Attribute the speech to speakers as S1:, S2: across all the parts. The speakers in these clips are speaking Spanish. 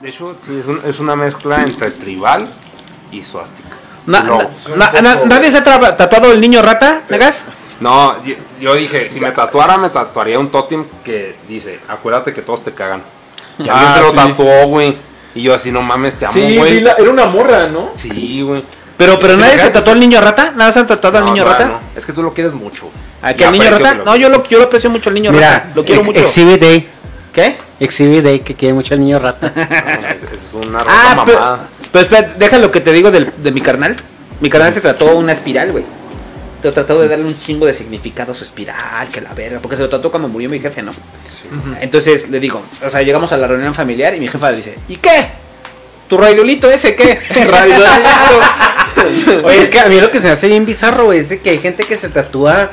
S1: De hecho, sí, es, un- es una mezcla entre tribal y suástica.
S2: Na-
S1: No,
S2: na-
S1: es un
S2: na-
S1: poco-
S2: na- ¿Nadie se ha tatuado el niño rata, Negas?
S1: No, yo, yo dije, si me tatuara, me tatuaría un tótem que dice, acuérdate que todos te cagan. Y alguien
S3: Ah,
S1: se lo
S3: sí.
S1: tatuó, güey. Y yo así, no mames, te amo,
S3: Sí,
S1: güey.
S3: era una morra, ¿no?
S1: Sí, güey.
S2: Pero, pero nadie se tatuó al niño rata. ¿Nada se han tatuado al
S1: No,
S2: niño
S1: no,
S2: rata?
S1: no. Es que tú lo quieres mucho.
S2: ¿A que al niño rata?
S1: que lo
S2: No, yo lo, yo lo aprecio mucho al niño
S4: Mira,
S2: rata. Lo quiero
S4: ex-
S2: mucho.
S4: Exhibit Day.
S2: ¿Qué?
S4: Exhibit Day, que quiere mucho al niño rata.
S1: No, es, es una rota
S2: Ah, pero,
S1: mamada.
S2: pero espera, deja lo que te digo del- de mi carnal. Mi carnal se trató una espiral, güey. Entonces trató de darle un chingo de significado a su espiral, que la verga, porque se lo trató cuando murió mi jefe, ¿no?
S1: Sí.
S2: Entonces le digo, o sea, llegamos a la reunión familiar y mi jefa le dice, ¿y qué? ¿Tu radiolito ese qué?
S4: Oye, es que a mí lo que se me hace bien bizarro, güey, es de que hay gente que se tatúa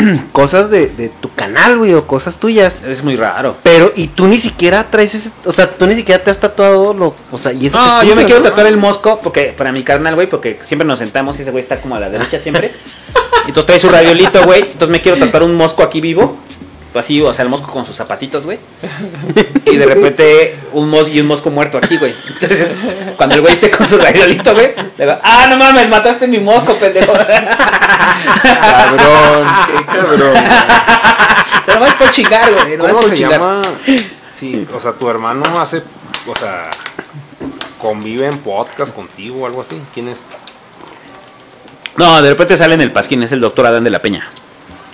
S4: cosas de, de tu canal, güey, o cosas tuyas.
S2: es muy raro.
S4: Pero, y tú ni siquiera traes ese, o sea, tú ni siquiera te has tatuado lo, o sea, y eso
S2: No, yo me quiero tatuar el mosco porque para mi carnal, güey, porque siempre nos sentamos y ese güey está como a la derecha siempre. Entonces trae su radiolito, güey. Entonces me quiero tatuar un mosco aquí vivo. Así, o sea, el mosco con sus zapatitos, güey. Y de repente un mosco y un mosco muerto aquí, güey. Entonces, cuando el güey esté con su radiolito, güey, le digo, ah, no mames, mataste mi mosco, pendejo.
S3: Cabrón, qué cabrón.
S2: Te lo vas por chingar, güey.
S1: ¿Cómo
S2: por
S1: se
S2: chingar.
S1: llama? Sí, o sea, tu hermano hace, o sea, convive en podcast contigo o algo así. ¿Quién es?
S2: No, de repente sale en el pasquín, es el doctor Adán de la Peña.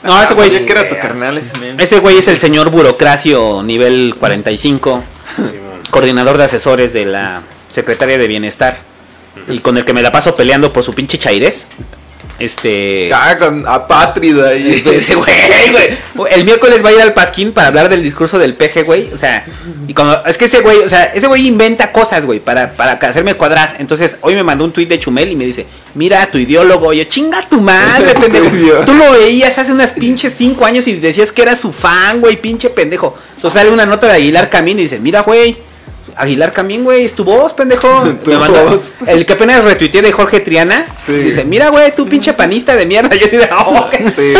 S2: No, ese güey
S3: Sabía
S2: es,
S3: que era tu carnal ese men.
S2: ese güey es el señor burocracio nivel 45.
S1: Simón.
S2: coordinador de asesores de la Secretaria de Bienestar y con el que me la paso peleando por su pinche chaires. Este.
S3: Ah, con apátrida y.
S2: Ese güey, güey. El miércoles va a ir al Pasquín para hablar del discurso del peje, güey. O sea, y cuando, es que ese güey, o sea, ese güey inventa cosas, güey, para, para hacerme cuadrar. Entonces, hoy me mandó un tuit de Chumel y me dice, mira, tu ideólogo. Yo, chinga tu madre, pendejo. Tú lo veías hace unas pinches cinco años y decías que era su fan, güey, pinche pendejo. Entonces sale una nota de Aguilar Camín y dice, mira, güey. Aguilar Camín, güey, es tu voz, pendejo.
S3: Tu
S2: Me mandó-
S3: voz.
S2: El que apenas retuiteé de Jorge Triana.
S3: Sí.
S2: Dice, mira, güey, tú pinche panista de mierda. Yo así de, oh, qué
S3: Sí.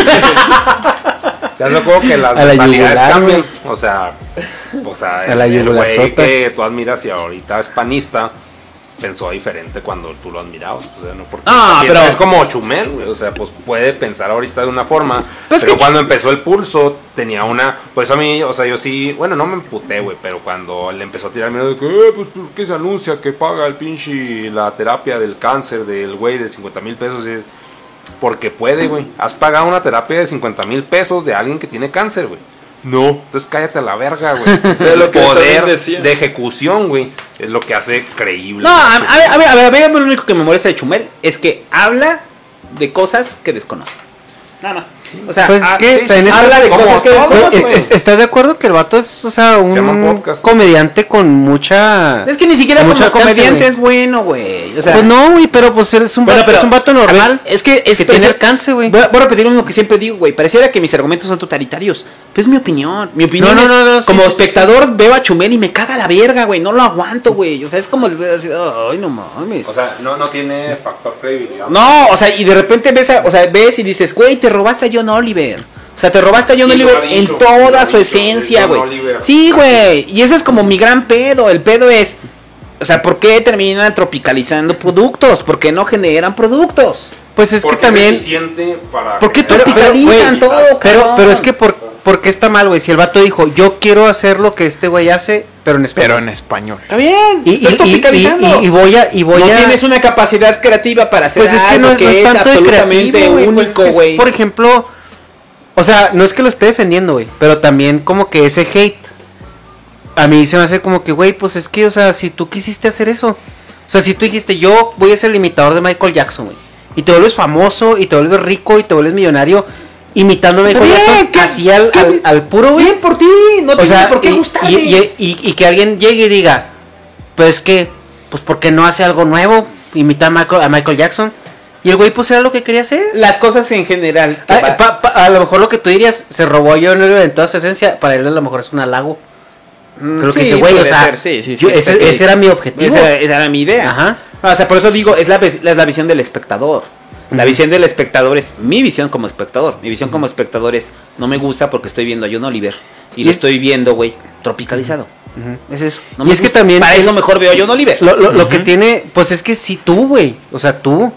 S1: Ya me acuerdo que las
S4: la
S1: mentalidades
S4: yugular,
S1: cambian. O sea, o sea,
S4: A la
S1: el, el güey que tú admiras y ahorita es panista, pensó diferente cuando tú lo admirabas. O sea, no porque también
S2: pero-
S1: es como Chumel, güey. O sea, pues puede pensar ahorita de una forma.
S2: Pues
S1: pero
S2: que-
S1: cuando empezó el pulso, tenía una. Por eso a mí, o sea, yo sí. Bueno, no me emputé, güey. Pero cuando le empezó a tirar miedo de que, eh, pues, ¿por qué se anuncia que paga el pinche la terapia del cáncer del güey de 50 mil pesos? Y es. Porque puede, güey. Has pagado una terapia de 50 mil pesos de alguien que tiene cáncer, güey. No, entonces cállate a la verga, güey. el poder de ejecución, güey, es lo que hace creíble.
S2: No, a, a ver, a ver, a ver, a ver, lo único que me molesta de Chumel es que habla de cosas que desconoce. Nada más. O sea,
S4: Pues
S2: ah,
S4: es que
S2: sí, sí, sí, habla de cosas que
S1: todos,
S2: desconoce.
S4: Es-
S1: güey.
S4: es- ¿Estás de acuerdo que el vato es, o sea, un
S1: Se llama podcast.
S4: comediante con mucha...
S2: Es que ni siquiera como comediante es bueno, güey. O sea,
S4: pues no, güey, pero pues es un,
S2: Bueno,
S4: vato,
S2: pero-
S4: es un vato
S2: a ver,
S4: normal.
S2: es que es
S4: que tiene alcance, güey.
S2: Voy, a- voy a repetir lo mismo que siempre digo, güey. Pareciera que mis argumentos son totalitarios. Pero es mi opinión. Mi opinión
S4: No,
S2: es,
S4: no, no, sí,
S2: como
S4: sí,
S2: espectador veo a Chumel y me caga la verga, güey. No lo aguanto, güey. O sea, es como el así, ay, no mames.
S1: O sea, no, no tiene factor credibilidad.
S2: No, o sea, y de repente ves, a- o sea, ves y dices, güey, te robaste a John Oliver. O sea, te robaste a John
S1: Sí,
S2: Oliver en toda su
S1: dicho,
S2: esencia, güey. Sí, güey. Y ese es como mi gran pedo. El pedo es, o sea, ¿por qué terminan tropicalizando productos? ¿Por qué no generan productos?
S4: Pues es que
S1: Porque
S4: también...
S1: para
S2: ¿Por qué tropicalizan todo?
S4: Pero,
S2: cabrón?
S4: pero es que por, ¿por qué está mal, güey? Si el vato dijo, yo quiero hacer lo que este güey hace, pero en español.
S3: Pero en español.
S2: Está bien,
S4: y, y,
S2: tropicalizando.
S4: y- y voy a... Y voy
S2: no
S4: a
S2: tienes una capacidad creativa para hacer
S4: pues es que no es, no es tanto de
S2: absolutamente
S4: creativo, güey, pues es
S2: único,
S4: que es,
S2: güey.
S4: por ejemplo, o sea, no es que lo esté defendiendo, güey, pero también como que ese hate a mí se me hace como que, güey, pues es que, o sea, si tú quisiste hacer eso, o sea, si tú dijiste, yo voy a ser el imitador de Michael Jackson, güey, y te vuelves famoso, y te vuelves rico, y te vuelves millonario, a Michael
S2: bien,
S4: Jackson,
S2: ¿qué-
S4: así al, al, al puro, güey.
S2: Bien por ti, no
S4: O
S2: tiene
S4: sea,
S2: por qué
S4: y,
S2: gustarme.
S4: y, y- y- y que alguien llegue y diga, pues es que, pues porque no hace algo nuevo, imitar a Michael, a Michael Jackson. Y el güey pues era lo que quería hacer.
S2: Las cosas en general. que pa-
S4: pa- pa- a lo mejor lo que tú dirías, se robó a Oliver en toda su esencia, para él a lo mejor es un halago. Creo que dice, güey, o sea,
S2: sí, sí,
S4: yo- ese, ese era mi objetivo.
S2: Esa, esa era mi idea.
S4: Ajá.
S2: O sea, por eso digo, es la, es la visión del espectador. La visión del espectador es mi visión como espectador. Mi visión como espectador es, no me gusta porque estoy viendo a John Oliver. Y
S4: Y
S2: lo
S4: es-
S2: estoy viendo, güey, tropicalizado. Es eso.
S4: Y
S2: me
S4: es que también
S2: Para
S4: el-
S2: eso mejor veo yo un Oliver.
S4: Lo, lo- lo que tiene, pues es que sí tú, güey. O sea, tú.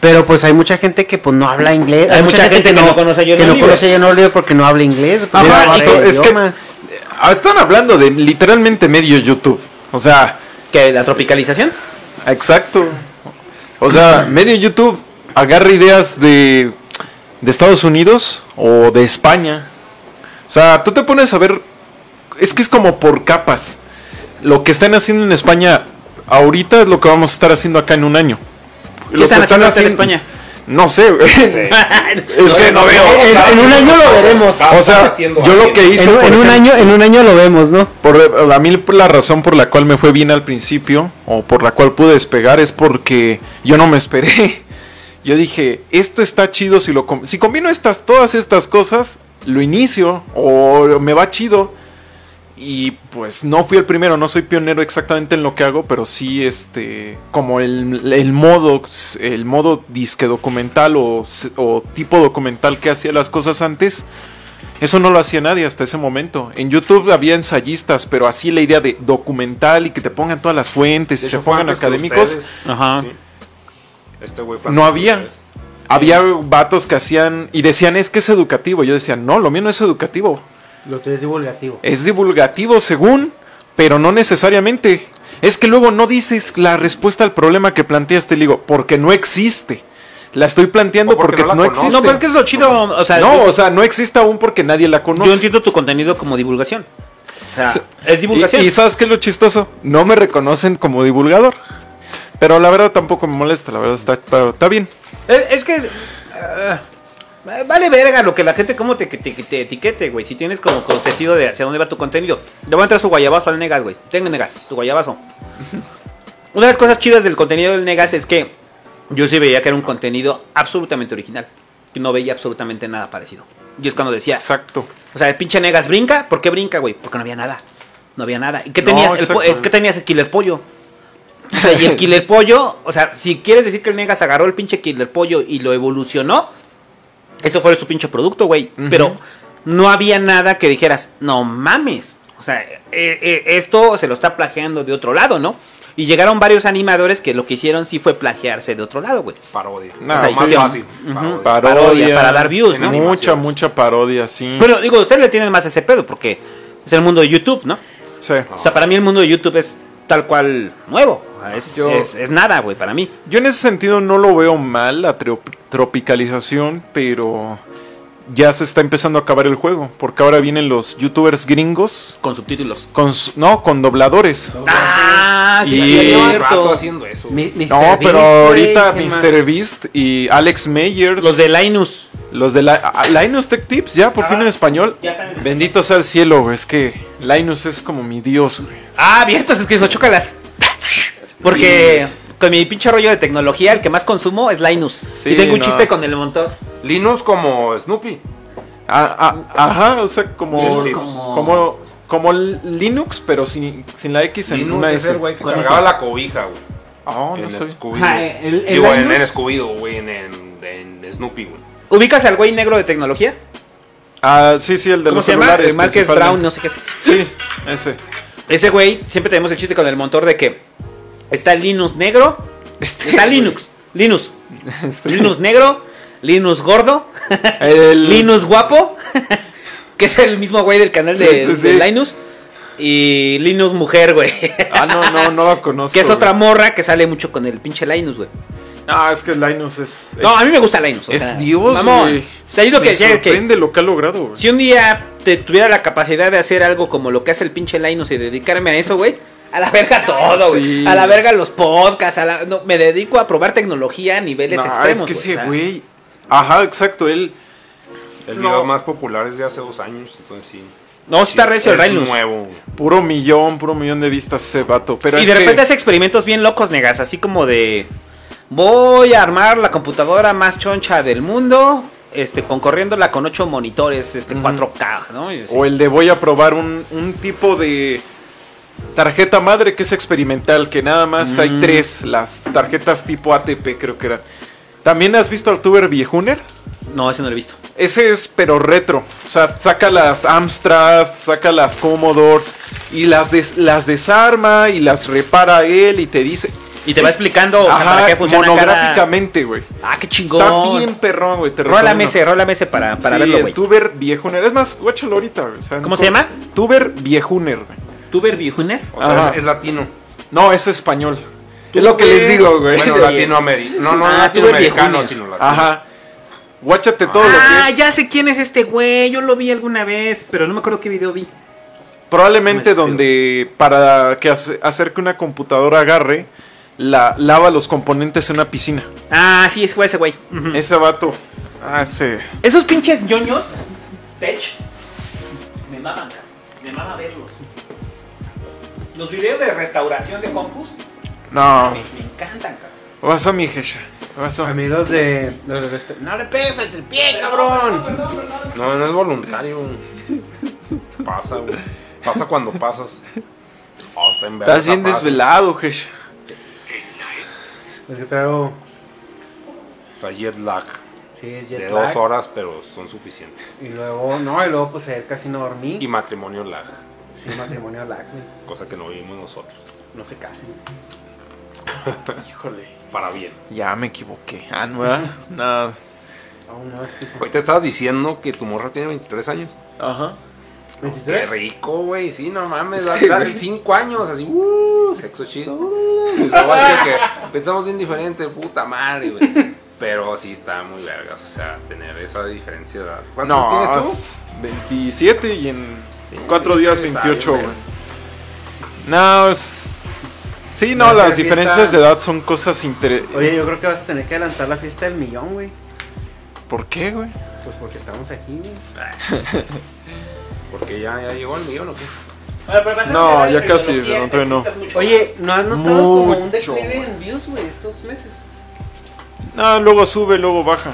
S4: Pero pues hay mucha gente que pues no habla inglés.
S2: Hay mucha gente que no conoce a John
S4: que no
S2: Oliver.
S4: conoce a John Oliver porque no habla inglés.
S3: Ajá,
S4: no habla
S3: es que están hablando de literalmente medio YouTube. O sea,
S2: que la tropicalización.
S3: exacto. O sea, medio YouTube agarra ideas de, de Estados Unidos o de España. O sea, tú te pones a ver, es que es como por capas. Lo que están haciendo en España ahorita es lo que vamos a estar haciendo acá en un año.
S2: ¿Qué
S3: Lo
S2: están
S3: que
S2: haciendo en España?
S3: No sé, güey. Es que no veo.
S4: En- en un año lo veremos.
S3: O sea, yo lo que hice
S4: En, un año, en un año lo vemos, ¿no?
S3: Por, a mí la razón por la cual me fue bien al principio, o por la cual pude despegar, es porque yo no me esperé. Yo dije, esto está chido si lo com- si combino estas, todas estas cosas, lo inicio, o me va chido. Y pues no fui el primero, no soy pionero exactamente en lo que hago, pero sí este como el, el modo el modo disque documental o, o tipo documental que hacía las cosas antes, eso no lo hacía nadie hasta ese momento. En YouTube había ensayistas, pero así la idea de documental y que te pongan todas las fuentes y se pongan académicos.
S2: Ajá.
S1: Sí. Este güey fue
S3: No había.
S1: ustedes.
S3: Había vatos que hacían y decían es que es educativo. Yo decía, no, lo mío no es educativo.
S4: Lo que es divulgativo.
S3: Es divulgativo según, pero no necesariamente. Es que luego no dices la respuesta al problema que planteaste, digo, porque no existe. La estoy planteando
S1: O porque
S3: porque,
S1: no
S3: no, existe.
S2: No, pero es que es lo chido. O sea,
S3: No, o sea, no existe aún porque nadie la conoce.
S2: yo entiendo tu contenido como divulgación. O sea, es divulgación.
S3: Y, y ¿sabes qué es lo chistoso? No me reconocen como divulgador. Pero la verdad tampoco me molesta, la verdad está, está, está bien.
S2: Es, es que. ah, vale verga lo que la gente como te, te, te etiquete, güey. Si tienes como sentido de hacia dónde va tu contenido. Le voy a entrar su guayabazo al Negas, güey. Tenga Negas, tu guayabazo. Una de las cosas chidas del contenido del Negas es que yo sí veía que era un contenido absolutamente original. Que no veía absolutamente nada parecido. Y es cuando decía,
S3: Exacto.
S2: o sea, el pinche Negas brinca. ¿Por qué brinca, güey? Porque no había nada. No había nada. ¿Y qué
S3: No,
S2: tenías? el. ¿Qué tenías el killer pollo? O sea, y el killer pollo, o sea, si quieres decir que el Negas agarró el pinche killer pollo y lo evolucionó, eso fue su pinche producto, güey. Pero no había nada que dijeras, no mames. O sea, eh, eh, esto se lo está plagiando de otro lado, ¿no? Y llegaron varios animadores que lo que hicieron sí fue plagiarse de otro lado, güey.
S1: Parodia.
S3: No,
S1: o sea,
S3: sí,
S1: más fácil. Parodia.
S3: Parodia,
S2: Parodia, para dar views,
S1: ¿no?
S3: Mucha, mucha parodia, sí.
S2: Bueno, digo, ustedes le tienen más ese pedo porque es el mundo de YouTube, ¿no?
S3: Sí.
S2: O sea, para mí el mundo de YouTube es tal cual nuevo. Es,
S3: Yo-
S2: es- es nada, güey, para mí.
S3: Yo en ese sentido no lo veo mal, la tro- tropicalización, pero ya se está empezando a acabar el juego, porque ahora vienen los youtubers gringos,
S2: Con subtítulos.
S3: con, no, con dobladores.
S2: Ah, sí,
S3: Y-
S1: rato haciendo eso.
S4: Mi-.
S3: No,
S4: Beast,
S3: pero
S4: güey,
S3: ahorita
S4: ¿qué más?
S3: Mr. Beast y Alex Meyers,
S2: Los de Linus.
S3: Los de la, Linus Tech Tips, ya por fin en español.
S2: ya están en
S3: Bendito sea el cielo, güey, es que Linus es como mi dios, güey.
S2: Ah, bien, entonces que eso, chócalas. Porque con mi pinche rollo de tecnología, el que más consumo es Linus.
S3: Sí,
S2: y tengo un
S3: no.
S2: chiste con el montón.
S1: Linus como Snoopy.
S3: Ah, ah, ajá, o sea, como,
S1: Linux
S3: como,
S2: como-
S3: como, Linux, pero sin, sin la X en una
S1: es
S3: S.
S1: el güey que
S2: Con
S1: cargaba
S2: ese.
S1: la cobija, güey.
S3: Ah, no
S1: en
S3: soy.
S2: Ah, el- el
S1: Digo, en,
S2: Linus-
S1: en Scooby-Doo, güey, en, en, en Snoopy, güey.
S2: ¿Ubicas al güey negro de tecnología?
S3: Ah, sí, sí, el de
S2: ¿Cómo
S3: los
S2: se llama?
S3: celulares.
S2: El Marques. Brown, no sé qué es.
S3: Sí, ese.
S2: Ese güey, siempre tenemos el chiste con el motor de que está Linux negro,
S3: Este,
S2: está
S3: güey.
S2: Linux, Linux,
S3: Este.
S2: Linux negro, Linux gordo,
S3: El,
S2: Linux guapo, que es el mismo güey del canal de,
S3: Sí, sí,
S2: de
S3: sí.
S2: Linus, y Linux mujer, güey.
S3: Ah, no, no, no lo conozco.
S2: que es otra morra que sale mucho con el pinche Linus, güey.
S3: Ah, es que Linus es.
S2: No, a mí me gusta Linus. o
S3: es
S2: sea,
S3: Dios,
S2: mamón.
S3: güey.
S2: O sea, yo lo que
S3: Me
S2: decía es que
S3: sorprende lo que ha logrado, güey.
S2: si un día te tuviera la capacidad de hacer algo como lo que hace el pinche Linus y dedicarme a eso, güey. A la verga todo, güey.
S3: Sí.
S2: A la verga los podcasts. A la... no, me dedico a probar tecnología a niveles
S3: No,
S2: extremos.
S3: es que ese güey. Ajá, exacto, él.
S1: El
S3: No.
S1: video más popular es de hace dos años, entonces sí.
S2: No, sí está
S1: es-
S2: recio el
S1: es
S2: Linus.
S1: nuevo.
S3: Puro millón, puro millón de vistas ese vato. Pero
S2: Y
S3: es
S2: de
S3: que-
S2: repente hace experimentos bien locos, negas. Así como de. Voy a armar la computadora más choncha del mundo. Este, concorriéndola con ocho monitores, este, 4K, ¿no? Así.
S3: O el de voy a probar un, un tipo de tarjeta madre que es experimental, que nada más hay
S2: Mm.
S3: tres, las tarjetas tipo ATP creo que era. ¿También has visto al tuber viejuner?
S2: No, ese no lo he visto.
S3: Ese es pero retro. O sea, saca las Amstrad, saca las Commodore y las, des- las desarma y las repara él y te dice...
S2: Y te va explicando o sea,
S3: Ajá,
S2: para qué funciona
S3: monográficamente, güey.
S2: Ah, qué
S3: Está
S2: chingón.
S3: bien perrón, güey.
S2: Rólame ese, rólame ese para, para
S3: Sí,
S2: verlo, güey.
S3: Tuber viejuner. Es más, guáchalo ahorita, güey. o sea,
S2: ¿Cómo
S3: no
S2: se llama?
S3: Tuber viejuner, güey.
S2: ¿Tuber Viejuner?
S1: O sea,
S3: Ajá.
S1: es latino.
S3: No, es español. Es lo que les digo, güey.
S1: Bueno, latinoamericano. No, no
S2: Ah,
S1: latinoamericano, sino latino.
S3: Ajá. Guáchate todo lo
S2: Ah,
S3: que es.
S2: ya sé quién es este güey. Yo lo vi alguna vez, pero no me acuerdo qué video vi.
S3: Probablemente donde para que hace- hacer que una computadora agarre, la lava los componentes en una piscina.
S2: Ah, sí, fue ese güey.
S3: Ese vato. Ah, ese.
S2: Esos pinches ñoños, Tech, me maman, cara. Me mama verlos. Los videos de restauración de compus
S3: No.
S2: me, me encantan.
S3: ¿Qué pasó, mi jecha? ¿Qué pasó?
S4: Amigos de. este- No le pegues al tripié, cabrón.
S1: No, no es voluntario. Pasa, güey. Pasa cuando pasas. Oh, está en verga
S3: Estás bien desvelado, jecha.
S4: Es que traigo.
S1: Jet lag.
S4: Sí, es
S1: De
S4: jet
S1: dos
S4: lag.
S1: horas, pero son suficientes.
S4: Y luego, no, y luego pues ayer casi no dormí.
S1: Y matrimonio lag.
S4: Sí, matrimonio lag, güey.
S1: Cosa que no vivimos nosotros.
S4: No se casen.
S3: Híjole.
S1: Para bien.
S3: Ya me equivoqué. Ah, no. Nada.
S4: Aún no.
S1: Hoy te estabas diciendo que tu morra tiene 23 años.
S3: Ajá.
S1: Qué
S4: 23.
S1: rico, güey. Sí, no mames.
S3: Sí,
S1: Dale
S3: güey.
S1: 5 años, así. Uh, sexo chido. Que pensamos bien diferente, puta madre, güey. Pero sí está muy vergas, o sea, tener esa diferencia de edad. ¿Cuántos
S3: No,
S1: años tienes tú?
S3: es 27 y en
S1: Sí,
S3: 4
S1: está
S3: días
S1: bien,
S3: 28,
S1: güey.
S3: No, es... Sí, no,
S4: Va a
S3: las diferencias
S4: fiesta.
S3: de edad son cosas interesantes.
S4: Oye, yo creo que vas a tener que adelantar la fiesta del millón, güey.
S3: ¿Por qué, güey?
S4: Pues porque estamos aquí, güey.
S1: Porque ya, ya llegó el millón o qué?
S2: Bueno, pero
S3: No, ya casi,
S2: tecnología,
S3: no, todavía
S4: Oye, ¿no has notado como un
S3: Mucho,
S4: declive
S3: güey.
S4: en views, güey, estos meses?
S3: No, luego sube, luego baja.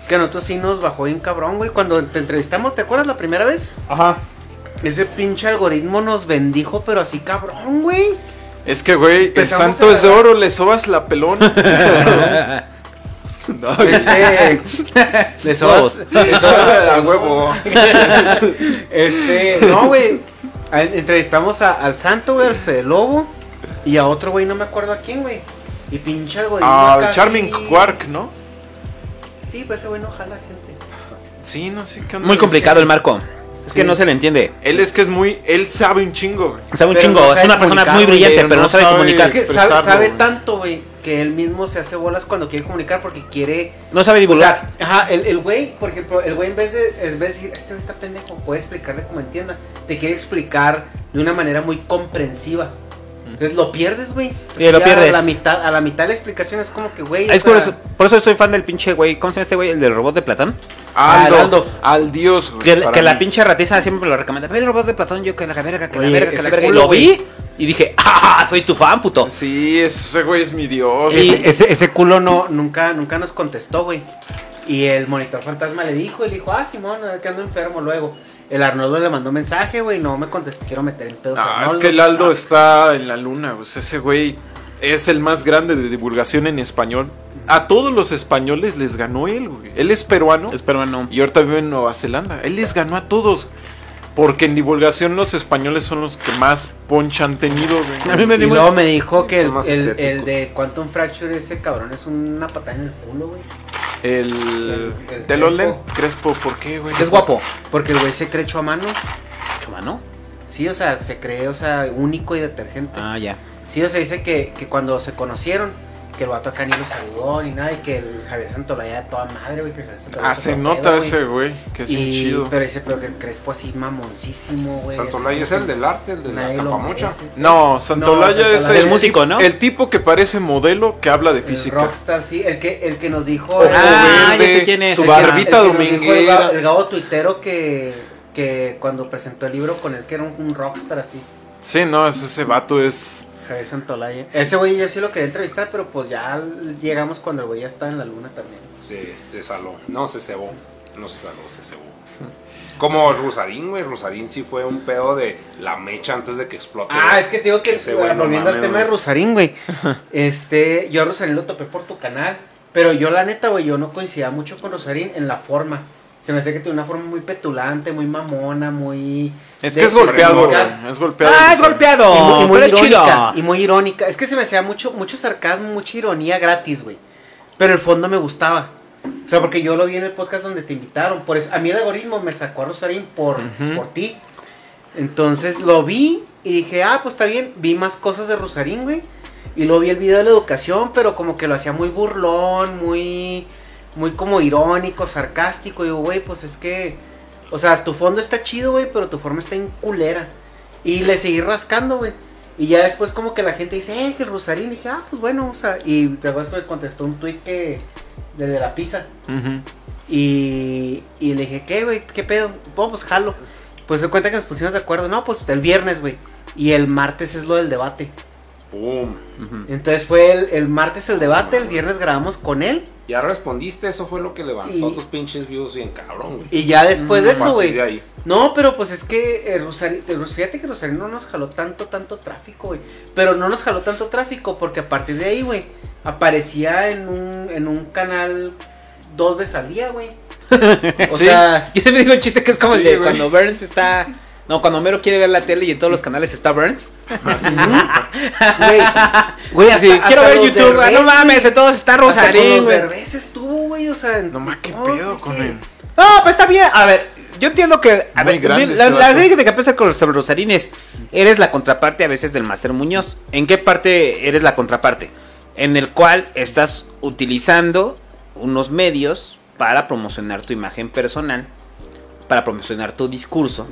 S4: Es que a nosotros sí nos bajó bien cabrón, güey. Cuando te entrevistamos, ¿te acuerdas la primera vez?
S3: Ajá.
S4: Ese pinche algoritmo nos bendijo, pero así cabrón, güey.
S3: Es que, güey, el
S4: Empezamos
S3: santo
S4: a
S3: es de
S4: agarrar-
S3: oro, le sobas la pelona. no,
S4: Este. Le sobas. le sobas-
S3: a huevo.
S4: Este. No, güey. Entrevistamos a- al santo, güey, al Fede Lobo. Y a otro, güey, no me acuerdo a quién, güey. Y pinche algoritmo.
S3: Al
S4: acá
S3: Charming Quark, ¿no?
S4: Sí, pues ese güey no jala gente.
S3: Sí, no sé qué onda.
S2: Muy complicado el marco. Es que no se le entiende.
S3: Él es que es muy. Él sabe un chingo, güey.
S2: Sea, un
S4: Pero
S2: chingo.
S4: no
S2: es
S4: sabe
S2: una persona muy brillante,
S3: pero
S2: pero no
S3: no
S2: sabe
S3: sabe-
S2: comunicar.
S4: Es que sabe, sabe tanto, güey, que él mismo se hace bolas cuando quiere comunicar porque quiere.
S2: No sabe
S4: O
S2: divulgar.
S4: sea, ajá, el el güey, por ejemplo, el güey en vez de, en vez de decir, este güey está pendejo, puede explicarle como entienda, te quiere explicar de una manera muy comprensiva. Entonces lo pierdes, güey.
S2: Sí, lo pierdes.
S4: A la mitad, a la mitad de la explicación es como que, güey.
S2: es por
S4: sea,
S2: eso, por eso soy fan del pinche güey. ¿Cómo se llama este güey? El del robot de Platón.
S3: Aldo,
S4: Aldo.
S3: Al dios, güey.
S2: Que, la pinche ratiza siempre me lo recomienda. Ve el robot de Platón, yo que la verga, que la verga, que la verga. Y
S4: culo,
S2: lo vi y dije, ¡ah! Soy tu fan, puto.
S3: Sí, ese güey es mi dios.
S4: Ese, ese, ese culo no, nunca, nunca nos contestó, güey. Y el monitor fantasma le dijo, y le dijo, ah, Simón, que ando enfermo luego. El Arnoldo le mandó mensaje, güey, no me contestó, quiero meter en pedos. a
S3: Ah, es que el Aldo
S4: Ah,
S3: está en la luna, pues ese güey es el más grande de divulgación en español. A todos los españoles les ganó él, güey. Él es peruano
S2: Es peruano.
S3: y ahorita vive en Nueva Zelanda. Él les ganó a todos. Porque en divulgación los españoles son los que más poncha han tenido, güey.
S2: A mí me
S4: Y luego me dijo que el,
S1: más
S4: el, el de Quantum Fracture, ese cabrón, es una patada en el culo, güey.
S3: El,
S4: El-
S3: de los
S4: Crespo.
S3: ¿por qué, güey?
S2: Es guapo.
S4: Porque el güey se cree hecho a mano.
S2: Chuma, ¿no?
S4: Sí, o sea, se cree, o sea, único y detergente.
S2: Ah, ya.
S4: Sí, o sea, dice que, que cuando se conocieron, que el vato acá ni lo saludó ni nada, y que el Javier Santolaya de toda madre, güey, el Santolaya
S3: Ah,
S4: es
S3: nota
S4: pedo,
S3: ese güey, que es bien
S4: Y-
S3: chido.
S4: Pero dice, pero que el Crespo así mamoncísimo, güey.
S1: Santolaya es
S4: así
S1: el del arte, el de la
S4: merece.
S3: No, Santolaya
S4: No,
S3: es el,
S2: es músico, ¿no?
S3: El tipo que parece modelo que habla de
S4: El
S3: física.
S4: rockstar, sí, el que, el que nos dijo...
S3: Ojo
S4: el-
S2: Ah,
S3: verde,
S2: ya sé quién es.
S3: Su
S2: El
S3: barbita
S4: el el
S3: dominguera.
S4: Gabo- El Gabo tuitero que, que cuando presentó el libro con él, que era un, un rockstar así.
S3: Sí, no, es- ese vato es.
S4: Javier Santolaya. Ese güey yo sí lo quería entrevistar, pero pues ya llegamos cuando el güey ya estaba en la luna también.
S1: Se, se saló. No, se cebó. No se saló, se cebó. Como Rusarín, güey. Rusarín sí fue un pedo de la mecha antes de que explote.
S4: Ah, es que te digo que
S1: Ese güey, no
S4: volviendo al tema de
S1: güey.
S4: Rosarín, güey. Este, yo a Rosarín lo topé por tu canal, pero yo la neta, güey, yo no coincidía mucho con Rosarín en la forma. Se me hace que tiene una forma muy petulante, muy mamona, muy...
S3: Es que es golpeado, güey. Es golpeado.
S2: Ah, es golpeado.
S4: Y muy, y muy
S2: pero es chido.
S4: irónica, y muy irónica. Es que se me hacía mucho, mucho sarcasmo, mucha ironía gratis, güey. Pero el fondo me gustaba. O sea, porque yo lo vi en el podcast donde te invitaron. Por eso, a mí el algoritmo me sacó a Rosarín por, por ti. Entonces lo vi y dije, ah, pues está bien. Vi más cosas de Rosarín, güey. Y luego vi el video de la educación, pero como que lo hacía muy burlón, muy, muy como irónico, sarcástico. Y digo, güey, pues es que, o sea, tu fondo está chido, güey, pero tu forma está en culera. Y le seguí rascando, güey. Y ya después como que la gente dice, eh, que Rosarín. Y dije, ah, pues bueno, o sea, y después me contestó un tweet que, de, de la pizza. Y, y le dije, ¿qué, güey? ¿Qué pedo? Vamos, pues jalo. Pues se cuenta que nos pusimos de acuerdo. No, pues el viernes, güey. Y el martes es lo del debate.
S1: Pum.
S4: Entonces fue el, el martes el debate, el viernes grabamos con él.
S1: Ya respondiste, eso fue lo que levantó
S4: Y-
S1: tus pinches views bien cabrón, güey.
S4: Y ya después de eso, güey.
S1: de.
S4: No, pero pues es que el Rosario, el Ros- fíjate que Rosario no nos jaló tanto, tanto tráfico, güey. Pero no nos jaló tanto tráfico porque a partir de ahí, güey, aparecía en un, en un canal dos veces al día, güey. O
S3: Sí.
S4: sea,
S2: Yo siempre digo el chiste que es como el de cuando Burns está. No, cuando Homero quiere ver la tele y en todos los canales está Burns.
S4: güey, güey,
S2: Así,
S4: hasta-
S2: quiero
S4: hasta
S2: ver YouTube. ah,
S4: Derbez,
S2: no mames, en todos está Rosarín, güey.
S4: Estuvo, güey, o sea,
S3: No más, qué
S4: no,
S3: pedo
S4: sí
S3: con
S4: que-
S3: él.
S2: No, pues está bien. A ver, yo entiendo que. A
S3: Muy
S2: ver,
S3: grande
S2: la, la que piensa con- sobre Rosarín es: eres la contraparte a veces del Master Muñoz. ¿En qué parte eres la contraparte? En el cual estás utilizando unos medios para promocionar tu imagen personal, para promocionar tu discurso.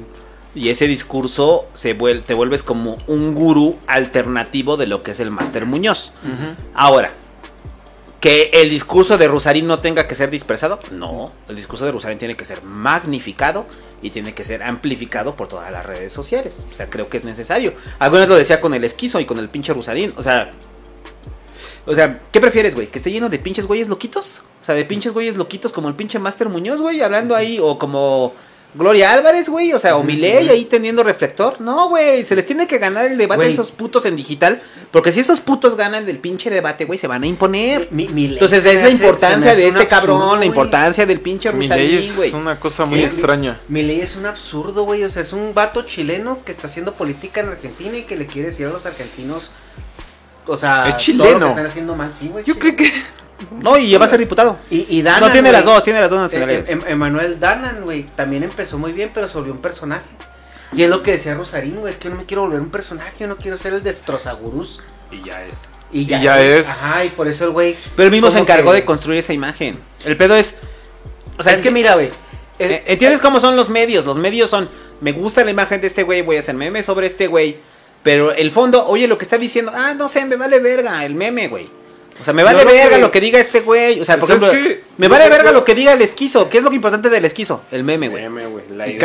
S2: Y ese discurso se vuel- te vuelves como un gurú alternativo de lo que es el Master Muñoz. Ahora, que el discurso de Rosarín no tenga que ser dispersado, no. El discurso de Rosarín tiene que ser magnificado y tiene que ser amplificado por todas las redes sociales. O sea, creo que es necesario. Algunas lo decía con el esquizo y con el pinche Rosarín. O sea, o sea, ¿qué prefieres, güey? ¿Que esté lleno de pinches güeyes loquitos? O sea, de pinches güeyes loquitos como el pinche Master Muñoz, güey, hablando ahí, o como Gloria Álvarez, güey, o sea, o Milei ahí teniendo reflector. No, güey, se les tiene que ganar el debate a esos putos en digital, porque si esos putos ganan del pinche debate, güey, se van a imponer.
S4: Mi- mi ley
S2: Entonces es la
S4: hace-
S2: importancia de este cabrón, la importancia del pinche Rosarín,
S3: es una cosa muy extraña.
S4: Mi ley es un absurdo, güey. O sea, es un vato chileno que está haciendo política en Argentina y que le quiere decir a los argentinos. O sea,
S3: Es
S4: todo
S3: chileno.
S4: lo que están haciendo mal, sí, güey.
S3: Yo creo que.
S2: No, y va a ser diputado.
S4: Y, y Danan,
S2: no tiene las dos, tiene las dos nacionalidades.
S4: eh, em- Emanuel Danan, güey, también empezó muy bien, pero se volvió un personaje. Y es lo que decía Rosarín, güey, es que yo no me quiero volver un personaje, yo no quiero ser el destrozagurús.
S1: Y ya es.
S4: Y ya,
S3: Y ya es.
S4: Ajá, y por eso el güey.
S2: Pero él mismo se encargó
S4: que-
S2: de construir esa imagen. El pedo es. O sea,
S4: es que mira, güey. el-
S2: Eh, ¿Entiendes cómo son los medios? Los medios son, me gusta la imagen de este güey, voy a hacer meme sobre este güey. Pero el fondo, oye, lo que está diciendo, ah, no sé, me vale verga el meme, güey. O sea, me vale verga
S3: que-
S2: lo que diga este güey. O sea, por
S3: Pues es
S2: ejemplo,
S3: que-
S2: me
S3: yo
S2: vale verga
S3: que-
S2: lo que diga el esquizo. ¿Qué es lo que importante del esquizo? El meme, güey.
S1: Meme, güey. La idea.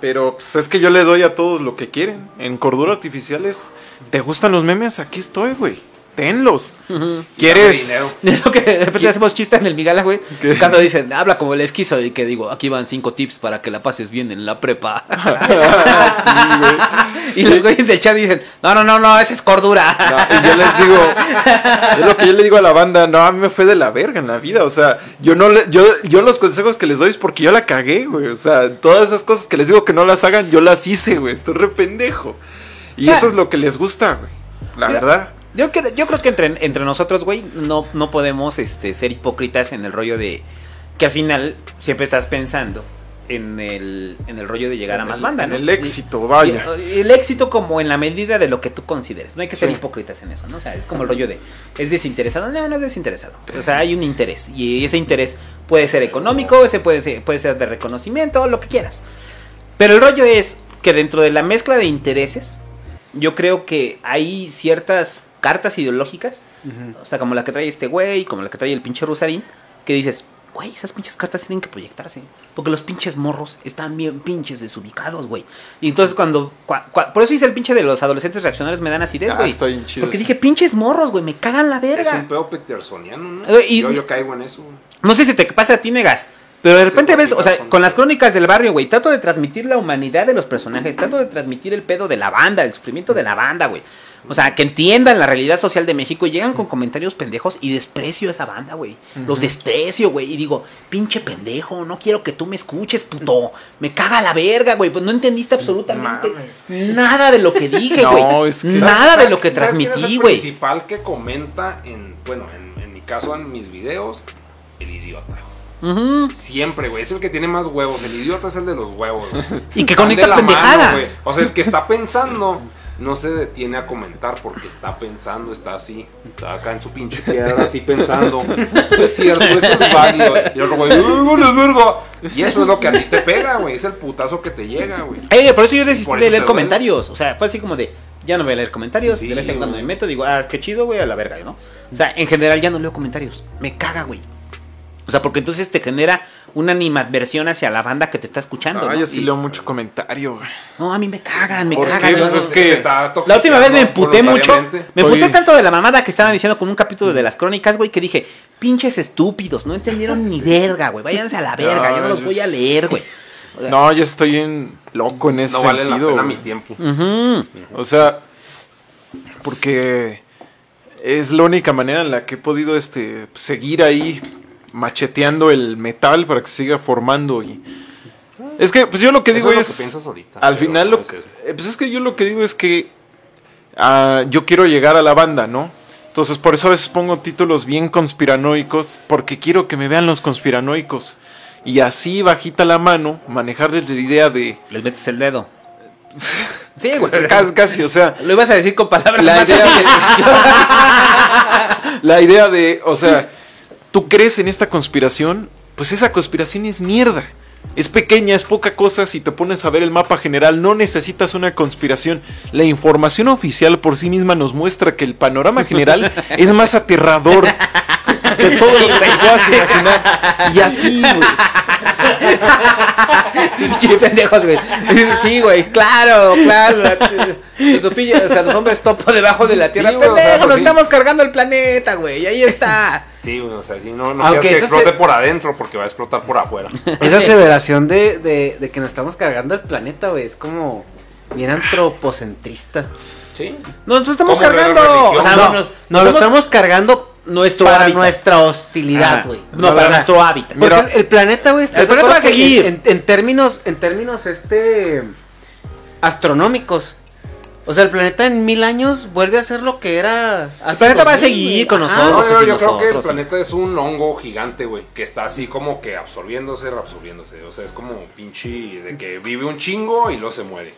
S3: Pero pues, es que yo le doy a todos lo que quieren. En Cordura Artificiales, ¿te gustan los memes? Aquí estoy, güey. Tenlos.
S1: Dame
S3: ¿Quieres?
S1: dinero.
S2: Es lo que de repente
S3: ¿Qué?
S2: hacemos chiste en el Migala, güey.
S3: ¿Qué?
S2: Cuando dicen, habla como el esquizo y que digo, aquí van cinco tips para que la pases bien en la prepa. y los güeyes del chat dicen, no, no, no, no, esa es cordura.
S3: No, y yo les digo, es lo que yo le digo a la banda, no, a mí me fue de la verga en la vida, o sea, yo no le, yo, yo los consejos que les doy es porque yo la cagué, güey, o sea, todas esas cosas que les digo que no las hagan, yo las hice, güey, estoy re pendejo. Y eso es lo que les gusta, güey, la
S2: Mira,
S3: verdad.
S2: Yo, cre- yo creo que entre, entre nosotros, güey, no, no podemos este, ser hipócritas en el rollo de que al final siempre estás pensando en el, en el rollo de llegar a más
S3: el-
S2: banda.
S3: en
S2: ¿no?
S3: el éxito, vaya.
S2: El éxito como en la medida de lo que tú consideres. No hay que ser
S3: Sí.
S2: hipócritas en eso, ¿no? O sea, es como el rollo de, ¿es desinteresado? No, no es desinteresado. O sea, hay un interés. Y ese interés puede ser económico, ese puede ser, puede ser de reconocimiento, lo que quieras. Pero el rollo es que dentro de la mezcla de intereses, yo creo que hay ciertas cartas ideológicas, o sea, como la que trae este güey, como la que trae el pinche Rosarín, que dices, güey, esas pinches cartas tienen que proyectarse. Porque los pinches morros están bien pinches desubicados, güey. Y entonces cuando... cua- cua- por eso hice el pinche de los adolescentes reaccionarios me dan acidez,
S3: Ah,
S2: güey.
S3: chido
S2: Porque
S3: eso.
S2: dije, pinches morros, güey, me cagan la
S1: Es
S2: verga.
S1: un pedo petersoniano, ¿no?
S2: Eh, y-
S1: yo, yo caigo en eso.
S2: No sé si te pasa a ti, Negas, Pero de repente ves, o sea, con las crónicas del barrio, güey, trato de transmitir la humanidad de los personajes, trato de transmitir el pedo de la banda, el sufrimiento de la banda, güey. O sea, que entiendan la realidad social de México y llegan con comentarios pendejos y desprecio a esa banda, güey. Los desprecio, güey. Y digo, pinche pendejo, no quiero que tú me escuches, puto. Me caga la verga, güey. Pues no entendiste absolutamente nada de lo que dije,
S3: No,
S2: güey.
S3: es que-
S2: Nada
S1: ¿Sabes-
S2: de lo que transmití,
S1: el
S2: güey.
S1: principal que comenta en, bueno, en, en mi caso, en mis videos, el idiota. Siempre, güey. Es el que tiene más huevos. El idiota es el de los huevos. güey.
S2: Y que conecta pendejada.
S1: mano, o sea, el que está pensando no se detiene a comentar porque está pensando, está así. Está acá en su pinche piedra, así pensando. Es cierto, esto es válido. Y otro güey. Y eso es lo que a ti te pega, güey. Es el putazo que te llega, güey.
S2: Eh, por eso yo desistí de leer
S1: duele.
S2: comentarios. O sea, fue así como de, ya no voy a leer comentarios.
S1: Sí,
S2: de vez en cuando me meto, digo, ah, qué chido, güey, a la verga, ¿no? O sea, en general ya no leo comentarios. Me caga, güey. O sea, porque entonces te genera una animadversión hacia la banda que te está escuchando.
S3: Ah,
S2: ¿no?
S3: yo sí
S2: Y-
S3: leo mucho comentario, güey.
S2: No, a mí me cagan, me
S3: ¿Por qué?
S2: cagan.
S3: Pues es que-
S1: está
S2: La última vez me emputé mucho. Me emputé
S3: Oye.
S2: tanto de la mamada que estaban diciendo con un capítulo de las crónicas, güey, que dije, pinches estúpidos, no entendieron ni verga, güey. Váyanse a la verga,
S3: No,
S2: yo no los
S3: yo-
S2: voy a leer, güey. O sea,
S3: No, yo estoy en loco en ese
S1: No vale la
S3: sentido.
S1: pena
S3: güey.
S1: mi tiempo.
S2: ujú.
S3: O sea, porque es la única manera en la que he podido este seguir ahí macheteando el metal para que se siga formando y es que pues yo lo que
S1: Eso
S3: digo
S1: es lo
S3: es,
S1: que piensas ahorita,
S3: al final
S1: no
S3: lo
S1: eso.
S3: eh, pues es que yo lo que digo es que ah, yo quiero llegar a la banda, ¿no? Entonces por eso a veces pongo títulos bien conspiranoicos porque quiero que me vean los conspiranoicos y así bajita la mano manejarles la idea de
S2: Les metes el dedo. Sí, güey.
S3: casi, casi, o sea,
S2: Lo ibas a decir con palabras
S3: la
S2: más-
S3: idea de, la idea de, o sea, tú crees en esta conspiración, pues esa conspiración es mierda. Es pequeña, es poca cosa si te pones a ver el mapa general, no necesitas una conspiración. La información oficial por sí misma nos muestra que el panorama general es más aterrador que todo lo que puedas imaginar. Y así, güey.
S2: Sí, pinche pendejos, güey. Sí, güey, claro, claro. O sea, los hombres topo debajo de la tierra.
S1: Sí, o sea,
S2: Pendejo,
S1: pues
S2: nos
S1: sí.
S2: estamos cargando el planeta, güey. Y ahí está.
S1: Sí, güey, o sea, sí, no, no
S4: Aunque
S1: quieras que explote
S4: se-
S1: por adentro porque va a explotar por afuera.
S4: Esa aseveración de, de, de que nos estamos cargando el planeta, güey, es como bien antropocentrista.
S1: Sí.
S2: Nosotros estamos cargando. O sea,
S4: no,
S2: nos,
S4: nos lo estamos cargando
S2: nuestro
S4: para
S2: hábitat.
S4: nuestra hostilidad,
S2: Ah,
S4: güey.
S2: No,
S4: O
S2: para
S4: sea,
S2: nuestro hábitat.
S3: Mira,
S4: el, el planeta, güey, ¿estás
S2: el planeta va a seguir.
S4: En, en términos, en términos, este, astronómicos. O sea, el planeta en mil años vuelve a ser lo que era.
S2: El planeta va a seguir con nosotros.
S1: No, yo, creo que el planeta es un hongo gigante, güey, que está así como que absorbiéndose, reabsorbiéndose. O sea, es como pinche de que vive un chingo y luego se muere.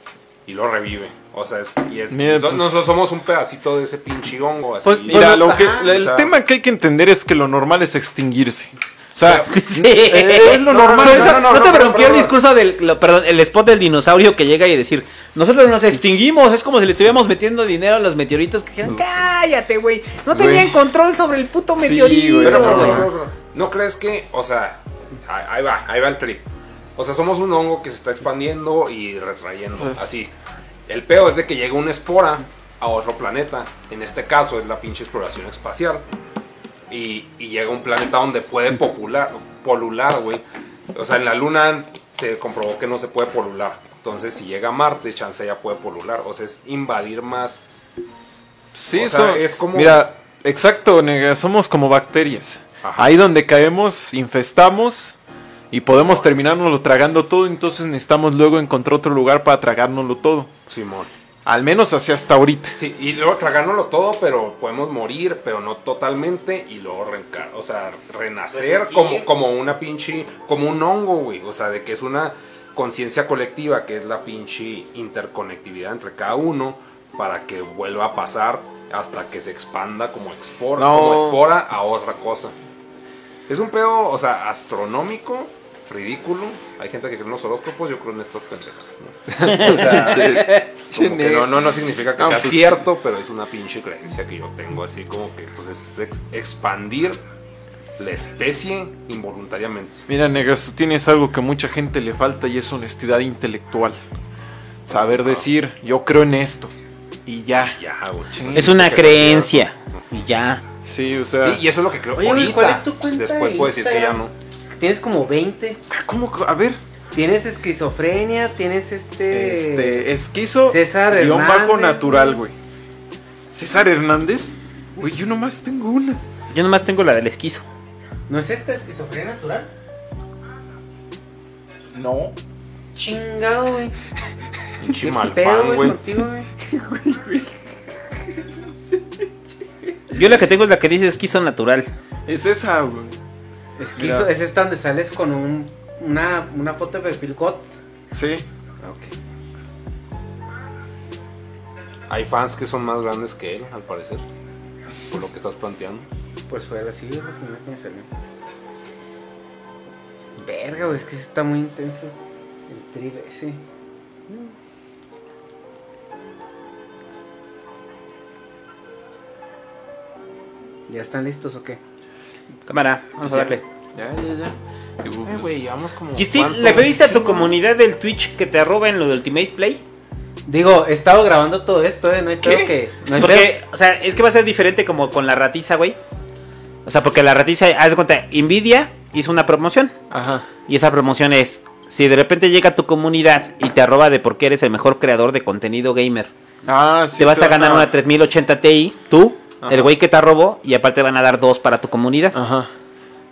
S1: Y lo revive. O sea, es, y es-
S3: Mira,
S1: nosotros,
S3: pues-
S1: nosotros somos un pedacito de ese pinche hongo. Así.
S4: Pues,
S3: Mira, lo que,
S4: Ajá,
S3: el
S1: o sea-
S3: tema que hay que entender es que lo normal es extinguirse. O sea,
S2: Sí.
S3: es lo
S1: No,
S3: normal.
S1: No,
S2: eso,
S1: no,
S2: no,
S1: no,
S2: te
S1: no,
S2: el discurso del, lo- perdón, el spot del dinosaurio que llega y decir, nosotros nos extinguimos, es como si le estuviéramos metiendo dinero a los meteoritos que dijeron, cállate, güey, no tenían control sobre el puto
S3: Sí,
S2: meteorito,
S3: güey,
S1: Pero,
S3: no,
S1: pero,
S2: güey.
S1: pero, pero, ¿no crees que, o sea, ahí, ahí va, ahí va el trip? O sea, somos un hongo que se está expandiendo y retrayendo, así. El peo es de que llega una espora a otro planeta. En este caso es la pinche exploración espacial. Y, y llega a un planeta donde puede popular, polular, güey. O sea, en la luna se comprobó que no se puede polular. Entonces, si llega a Marte, chance ya puede polular. O sea, es invadir más.
S3: Sí,
S1: O
S3: eso
S1: sea, es como-
S3: Mira, exacto, somos como bacterias.
S1: Ajá.
S3: Ahí donde caemos, infestamos y podemos terminárnoslo tragando todo, entonces necesitamos luego encontrar otro lugar para tragárnoslo todo.
S1: Simón.
S3: Al menos así hasta ahorita.
S1: Sí, y luego tragárnoslo todo, pero podemos morir, pero no totalmente, y luego reencar, o sea, renacer como, como una pinche, como un hongo, güey, o sea, de que es una conciencia colectiva, que es la pinche interconectividad entre cada uno, para que vuelva a pasar hasta que se expanda como espora,
S3: No.
S1: como espora a otra cosa. Es un pedo, o sea, astronómico, ridículo. Hay gente que cree en los horóscopos, yo creo en estas pendejas, ¿no? O sea, como que no, no, no significa que
S3: No,
S1: sea
S3: pues-
S1: cierto, pero es una pinche creencia que yo tengo, así como que pues es ex- expandir la especie involuntariamente.
S3: Mira, negas, tú tienes algo que mucha gente le falta y es honestidad intelectual. Saber decir, yo creo en esto. Y ya.
S1: Ya,
S2: Es una creencia. Y ya.
S3: Sí, o sea.
S1: Sí, y eso es lo que creo
S4: Oye, güey,
S1: ahorita.
S4: ¿cuál es tu cuenta
S1: Después
S4: de
S1: puedo decir que ya no.
S4: Tienes como 20.
S3: Ah, ¿Cómo? que- A ver.
S4: Tienes esquizofrenia, tienes este.
S3: Este, esquizo.
S4: César
S3: guion bajo
S4: Hernández,
S3: natural, güey. César Hernández. Güey, yo nomás tengo una.
S2: Yo nomás tengo la del esquizo.
S4: ¿No es esta esquizofrenia natural?
S3: No.
S4: Chingado, güey.
S1: Pinche
S4: ¿Qué
S1: mal
S4: pedo,
S1: fan,
S4: güey,
S1: güey.
S4: contigo, güey?
S2: Yo la que tengo es la que dice esquizo natural.
S3: Es esa, güey.
S4: Esquizo,
S3: Mira.
S4: es esta donde sales con un, una, una foto de perfil God.
S3: Sí.
S1: Hay fans que son más grandes que él, al parecer. Por lo que estás planteando.
S4: Pues fue así, es primera que me salió. Verga, güey, es que sí está muy intenso el trip ese. ¿Ya están listos o qué?
S2: Cámara, vamos a darle.
S3: Ya, ya, ya. Y,
S1: Eh, güey, llevamos como.
S2: Y sí. ¿le pediste a tu comunidad del Twitch que te arroben lo de Ultimate Play?
S4: Digo, he estado grabando todo esto, eh, no hay pedo que... No hay pedo.
S2: Porque, o sea, es que va a ser diferente como con la ratiza, güey. O sea, porque la ratiza, haz de cuenta, Nvidia hizo una promoción.
S4: Ajá.
S2: Y esa promoción es, si de repente llega a tu comunidad y te arroba de porque eres el mejor creador de contenido gamer,
S3: Ah, sí.
S2: te vas a ganar una 3080 Ti, tú,
S3: Ajá.
S2: el güey que te arrobó, y aparte van a dar dos para tu comunidad.
S3: Ajá.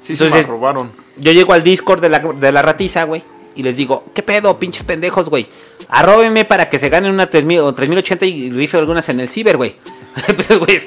S3: Sí,
S2: Entonces-
S3: se me robaron.
S2: Yo llego al Discord de la, de la ratiza, güey, y les digo, ¿qué pedo, pinches pendejos, güey? Arróbenme para que se ganen una 3000 o 3080 y rife algunas en el ciber, güey. pues, güey,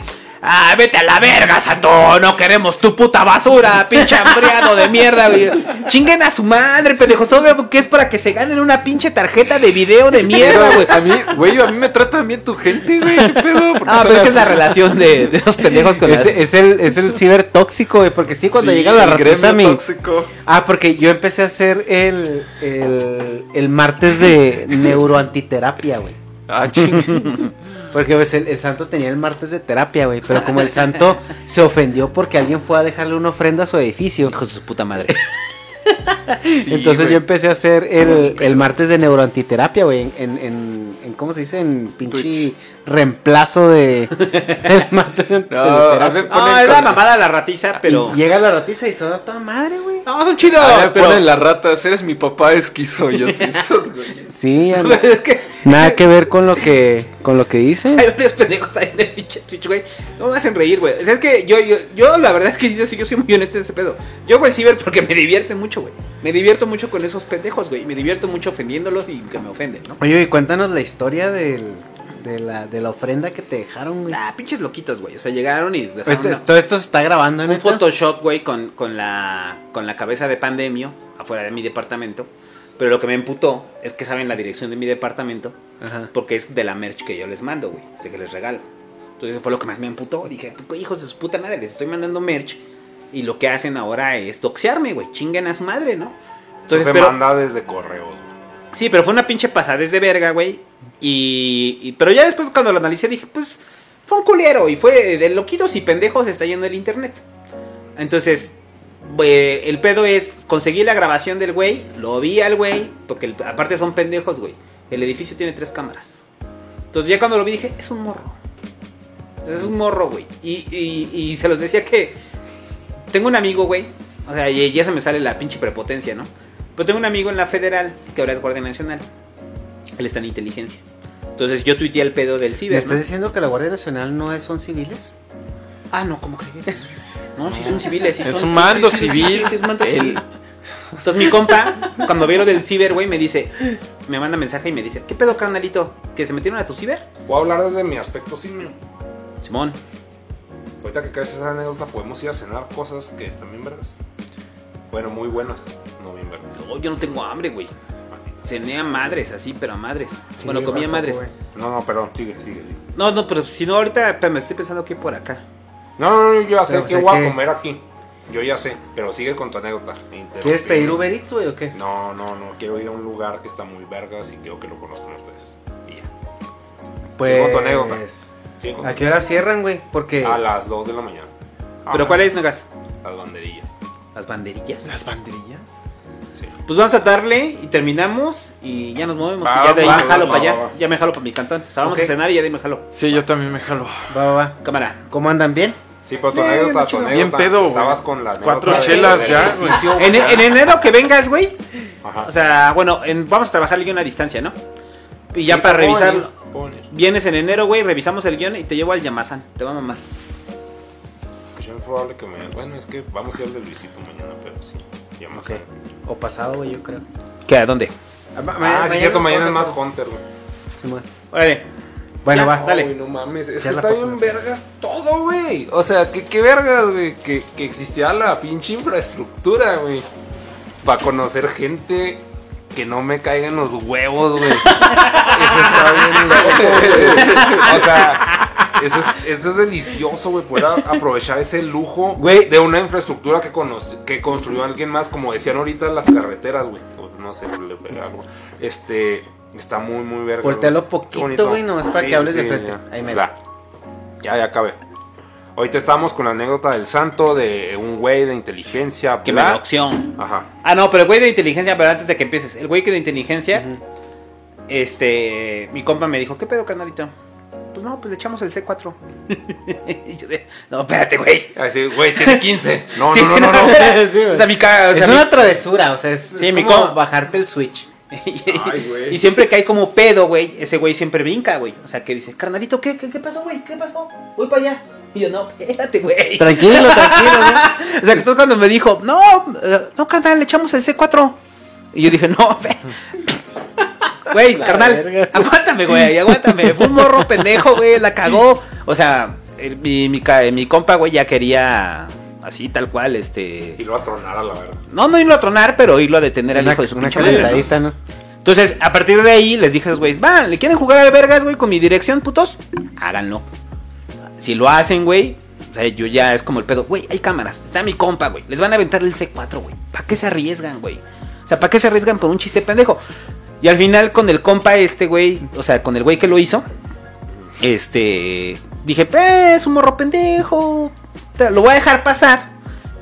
S2: ah, vete a la verga, Santo, no queremos tu puta basura, pinche hambriado de mierda, güey. Chinguen a su madre, pendejos, todo que es para que se ganen una pinche tarjeta de video de mierda, güey.
S3: A mí, güey, a mí me tratan bien tu gente, güey. ¿Qué pedo? ¿Por qué
S2: Ah, pero es que es la relación de, de los pendejos con
S4: Es,
S2: la...
S4: es el, es el ciber tóxico, güey, porque sí, cuando
S3: Sí,
S4: llega la mi...
S3: tóxico.
S4: Ah, porque yo empecé a hacer el, el, el martes de neuroantiterapia, güey.
S3: Ah, ching.
S4: Porque pues, el, el santo tenía el martes de terapia, güey. Pero como el santo se ofendió porque alguien fue a dejarle una ofrenda a su edificio.
S2: Hijos de su puta madre.
S3: Sí,
S4: Entonces yo empecé a hacer el, el martes de neuroantiterapia, güey. En, en, en, en- ¿cómo se dice? En pinche
S3: Twitch.
S4: reemplazo de el martes de,
S3: No, a
S4: terapia.
S3: ver,
S2: No, es la mamada la ratiza, pero...
S4: Y llega la ratiza y son a toda madre, güey.
S2: No, son chidos,
S3: A ver,
S2: pero...
S3: ponen las ratas. Eres mi papá esquizo. Yo sí, estos.
S4: Sí, ya no-
S2: es que...
S4: nada que ver con lo que con lo que dice.
S2: Hay varios pendejos ahí en el pinche Twitch, güey. No me hacen reír, güey. O sea, es que yo, yo, yo la verdad es que yo, yo soy muy honesto en ese pedo. Yo hago el ciber porque me divierte mucho, güey. Me divierto mucho con esos pendejos, güey. Me divierto mucho ofendiéndolos y que me ofenden, ¿no?
S4: Oye, y cuéntanos la historia del, de, la, de la ofrenda que te dejaron, güey.
S2: Ah, pinches loquitos, güey. O sea, llegaron y dejaron
S4: Esto-
S2: una-
S4: todo esto se está grabando en
S2: un Photoshop, güey, con, con, la, con la cabeza de pandemio afuera de mi departamento. Pero lo que me emputó es que saben la dirección de mi departamento
S4: Ajá.
S2: porque es de la merch que yo les mando, güey. Sé que les regalo. Entonces eso fue lo que más me emputó. Dije, hijos de su puta madre, les estoy mandando merch. Y lo que hacen ahora es doxearme, güey. Chinguen a su madre, ¿no?
S1: Eso
S2: Entonces,
S1: se
S2: pero,
S1: manda desde correo. güey.
S2: sí, pero fue una pinche pasadez de verga, güey. Y, y- pero ya después cuando lo analicé dije, pues fue un culero. Y fue de loquitos y pendejos está yendo el internet. Entonces, eh, el pedo es, conseguí la grabación del güey, lo vi al güey, porque el- aparte son pendejos, güey. El edificio tiene tres cámaras. Entonces ya cuando lo vi dije, es un morro. Es un morro, güey. Y, y- y se los decía que tengo un amigo, güey. O sea, y ya se me sale la pinche prepotencia, ¿no? Pero tengo un amigo en la federal, que ahora es guardia nacional. Él está en inteligencia. Entonces yo tuiteé el pedo del
S4: ¿Me
S2: ciber.
S4: estás
S2: ¿no?
S4: diciendo que la Guardia Nacional no es, son civiles?
S2: Ah, no, ¿cómo crees? No, sí son civiles. sí
S3: Es
S2: son-
S3: un mando
S2: sí, sí, sí,
S3: civil.
S2: sí, sí, es un mando
S3: El-
S2: civil. Entonces mi compa, cuando vio lo del ciber, güey, me dice, me manda mensaje y me dice, ¿qué pedo, carnalito? ¿Que se metieron a tu ciber?
S1: Puedo hablar desde mi aspecto simio.
S2: Simón.
S1: Ahorita que caes esa anécdota, podemos ir a cenar cosas que están bien vergas. Bueno, muy buenas, no bien vergas.
S2: No, yo no tengo hambre, güey. Cené a madres, así, pero a madres.
S4: Sí,
S2: bueno,
S4: yo
S2: comí a
S4: tampoco,
S2: madres.
S1: No, no, perdón, sigue, sigue. sigue.
S2: No, no, pero si no, ahorita pero me estoy pensando que por acá.
S1: No, no, no, yo ya sé
S4: pues,
S1: voy a comer aquí. Yo ya sé, pero sigue con tu anécdota.
S4: ¿Quieres pedir Uber Eats, güey, o qué?
S1: No, no, no, quiero ir a un lugar que está muy vergas y quiero que lo conozcan ustedes. Y ya.
S4: Pues...
S1: Sigue con tu anécdota. Con
S4: ¿A qué hora cierran, güey? Porque...
S1: A las 2 de la mañana.
S2: ¿Pero
S1: Ah,
S2: cuál es, Negas?
S1: Las banderillas.
S2: Las banderillas.
S3: ¿Las banderillas?
S1: Sí.
S2: Pues vamos a darle y terminamos y ya nos movemos.
S1: Va,
S2: y ya de ahí
S1: va,
S2: me jalo
S1: va,
S2: para allá.
S1: va, va.
S2: Ya me jalo para mi cantón. O sea, vamos a cenar y ya de ahí me jalo.
S3: Sí, yo también me jalo.
S4: Va, va, va.
S2: Cámara.
S4: ¿Cómo andan? ¿Bien?
S1: Sí, pero tu anécdota, tu anécdota,
S3: Bien pedo.
S1: Estabas con la
S3: Cuatro chelas ya,
S2: En, enero que vengas, güey.
S1: Ajá.
S2: O sea, bueno, en- vamos a trabajar el guion a distancia, ¿no? Y ya
S1: Sí,
S2: para
S1: te puedo
S2: revisar.
S1: venir, puedo venir.
S2: Vienes en enero, güey, revisamos el guion y te llevo al Yamazán. Te va a mamar.
S1: Pues yo es probable que me... Bueno, es que vamos a ir al de Luisito mañana, pero sí. Ya más.
S4: O pasado, güey, yo creo.
S2: ¿Qué? ¿A dónde?
S1: Ah, sí, es cierto, mañana es Mad Hunter, güey.
S4: Simón.
S2: Órale.
S4: Bueno,
S2: Ya,
S4: va.
S2: dale.
S1: Ay, no mames, es
S4: Ya
S1: que está bien vergas todo, güey. O sea, ¿qué, qué vergas, güey? Que, que existía la pinche infraestructura, güey. Para conocer gente que no me caiga en los huevos, güey. Eso está bien loco, güey. O sea, eso es, eso es delicioso, güey. Poder aprovechar ese lujo
S4: Güey.
S1: de una infraestructura que, construyó alguien más, como decían ahorita las carreteras, güey. No sé, le pega algo. Este. Está muy, muy verga. Güey.
S4: poquito, güey, nomás para que hables de frente.
S1: ya.
S4: Ahí me
S1: Ya. Ya, ya acabé. Ahorita estamos con la anécdota del santo de un güey de inteligencia.
S2: Que me da opción.
S1: Ajá.
S2: Ah, no, pero el güey de inteligencia, pero antes de que empieces, el güey que de inteligencia, este, mi compa me dijo, ¿qué pedo, carnalito? Pues no, pues le echamos el C4. y yo de, no, espérate, güey.
S1: Así, güey, tiene 15. No,
S2: Sí,
S1: no, no, no. no.
S4: Sí, güey.
S2: o sea, mi ca- o sea,
S4: es
S2: mi-
S4: una travesura, o sea, es,
S2: Sí,
S4: es
S2: mi
S4: como
S2: com-
S4: bajarte el switch.
S1: Ay, güey.
S2: y siempre que hay como pedo, güey, ese güey siempre brinca, güey. O sea, que dice, carnalito, ¿qué, qué, qué pasó, güey? ¿Qué pasó? Voy para allá. Y yo, no, espérate, güey.
S4: Tranquilo, tranquilo, ¿no?
S2: O sea, que entonces cuando me dijo, no, eh, no, carnal, le echamos el C4. Y yo dije, no, fe. Güey, carnal,
S4: verga.
S2: aguántame, güey, aguántame. Fue un morro pendejo, güey, la cagó. O sea, el- mi, mi, ca- mi compa, güey, ya quería así, tal cual, este.
S1: Y lo va a tronar a la verdad.
S2: No, no irlo a tronar, pero irlo a detener al hijo de su
S4: una
S2: pinche madre, ¿no?
S4: calentadita, ¿no?
S2: Entonces, a partir de ahí, les dije a los güeyes, va, ¿le quieren jugar al vergas, güey, con mi dirección, putos? Háganlo. Si lo hacen, güey, o sea, yo ya es como el pedo, güey, hay cámaras, está mi compa, güey, les van a aventar el C4, güey. ¿Para qué se arriesgan, güey? O sea, ¿para qué se arriesgan por un chiste pendejo? Y al final, con el compa este, güey, o sea, con el güey que lo hizo, este, dije, pues, es un morro pendejo, lo voy a dejar pasar.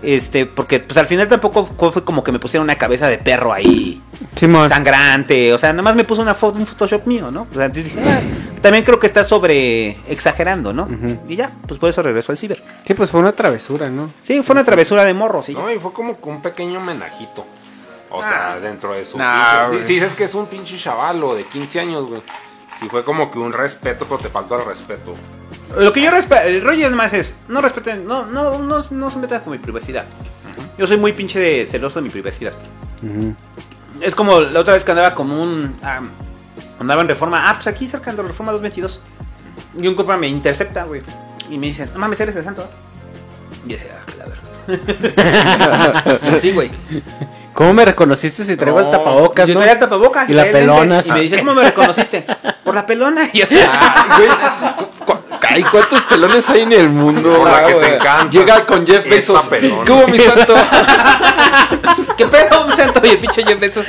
S2: Este, porque pues al final tampoco fue como que me pusieron una cabeza de perro ahí
S4: Simón.
S2: sangrante, o sea, nada más me puso una foto, un Photoshop mío, ¿no? O sea, entonces dije, ah, también creo que está sobre exagerando, ¿no? Y ya, pues por eso regresó al ciber.
S4: Sí, pues fue una travesura, ¿no?
S2: Sí, fue una travesura de morro, sí.
S1: No, y fue como que un pequeño homenajito. O sea, dentro de su.
S3: Nah,
S1: pinche-
S3: güey.
S1: si dices que es un pinche chavalo de 15 años, güey. Sí, fue como que un respeto, pero te faltó el respeto.
S2: Lo que yo respeto, el rollo es más es, no respeten, no, no, no, no se metan con mi privacidad. Yo soy muy pinche de- celoso de mi privacidad. Es como la otra vez que andaba como un. ah, andaba en reforma. Ah, pues aquí cerca de reforma 222. Y un compa me intercepta, güey. Y me dice, no mames, eres el santo. ¿eh?". Y yo dije, ah, claro. sí, güey.
S4: ¿Cómo me reconociste si traigo el
S1: No,
S4: tapabocas,
S2: Yo
S4: no?
S2: traía el tapabocas
S4: Y la pelona.
S2: Y me dice, ¿cómo me reconociste? Por la pelona. Y yo,
S3: Ay, güey. ¿cuántos pelones hay en el mundo?
S1: Por la que te encanta.
S3: Llega con Jeff Bezos. ¿Cómo mi santo?
S2: ¿Qué pedo, un santo? Y el pinche Jeff Bezos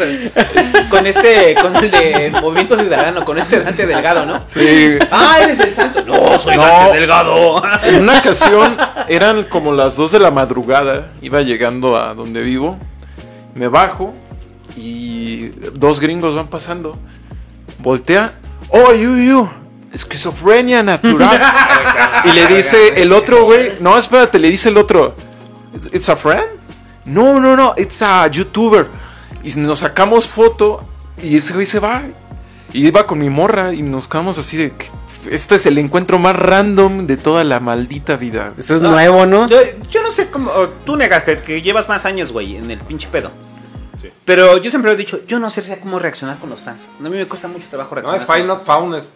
S2: con este, con el de Movimiento Ciudadano, con este Dante Delgado, ¿no?
S3: Sí.
S2: Ah, eres el santo. No, soy
S3: No.
S2: Dante Delgado.
S3: En una ocasión eran como las 2 de la madrugada. Iba llegando a donde vivo. Me bajo y dos gringos van pasando. Voltea. Oh, you, you. Esquizofrenia natural. y le dice el otro, güey. No, espérate, le dice el otro. It's, it's a friend? No, no, no. It's a YouTuber. Y nos sacamos foto. Y ese güey se va. Y iba con mi morra. Y nos quedamos así de. que Este es el encuentro más random de toda la maldita vida.
S4: Eso es
S2: No.
S4: nuevo, ¿no?
S2: Yo, yo no sé cómo. Tú negas que, que llevas más años, güey, en el pinche pedo.
S1: Sí.
S2: Pero yo siempre lo he dicho, yo no sé cómo reaccionar con los fans. A mí me cuesta mucho trabajo
S1: No,
S2: reaccionar.
S1: es
S2: con
S1: Find
S2: los
S1: Not Found. Es.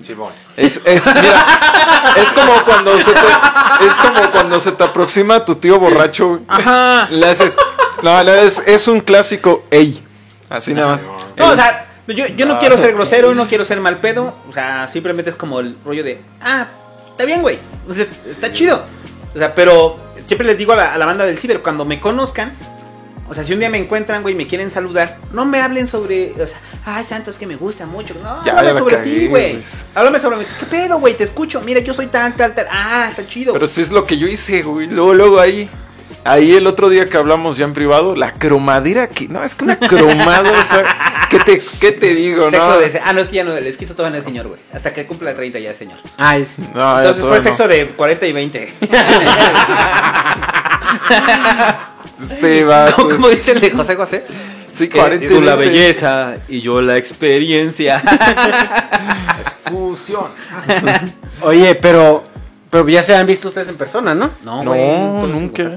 S1: Simón.
S3: Es, es, mira, es como cuando se te, es como cuando se te aproxima tu tío borracho.
S2: Ajá.
S3: Le haces. No, le es, es un clásico. Ey. Así nada más.
S2: No, o sea, yo, yo no quiero ser grosero, no quiero ser mal pedo. O sea, simplemente es como el rollo de, ah, está bien, güey. Está chido. O sea, pero siempre les digo a la, a la banda del ciber, cuando me conozcan, o sea, si un día me encuentran, güey, y me quieren saludar, no me hablen sobre, o sea, ay, Santos, que me gusta mucho. No,
S3: Ya,
S2: háblame
S3: ya la
S2: sobre ti, güey.
S3: pues.
S2: Háblame sobre mí. ¿Qué pedo, güey? Te escucho. Mira, yo soy tal, tal, tal. Ah, está chido.
S3: Pero si es lo que yo hice, güey. Luego, luego ahí. Ahí el otro día que hablamos ya en privado, la cromadera que. No, es que una cromada, o sea, ¿Qué te, qué te digo,
S2: Sexo
S3: no?
S2: de. Ah, no, es que ya no, el esquizo todavía no es señor, güey. Hasta que cumpla 30 ya es señor.
S4: Ay, sí.
S3: No,
S2: Entonces fue
S3: no.
S2: sexo de 40 y 20.
S3: Este va.
S2: ¿Cómo, cómo dice el de José José?
S3: Sí,
S2: Que
S3: 40 y
S2: tú la
S3: 20.
S2: belleza y yo la experiencia.
S1: Es fusión.
S4: Oye, pero, pero ya se han visto ustedes en persona, ¿no?
S2: No,
S3: No, nunca.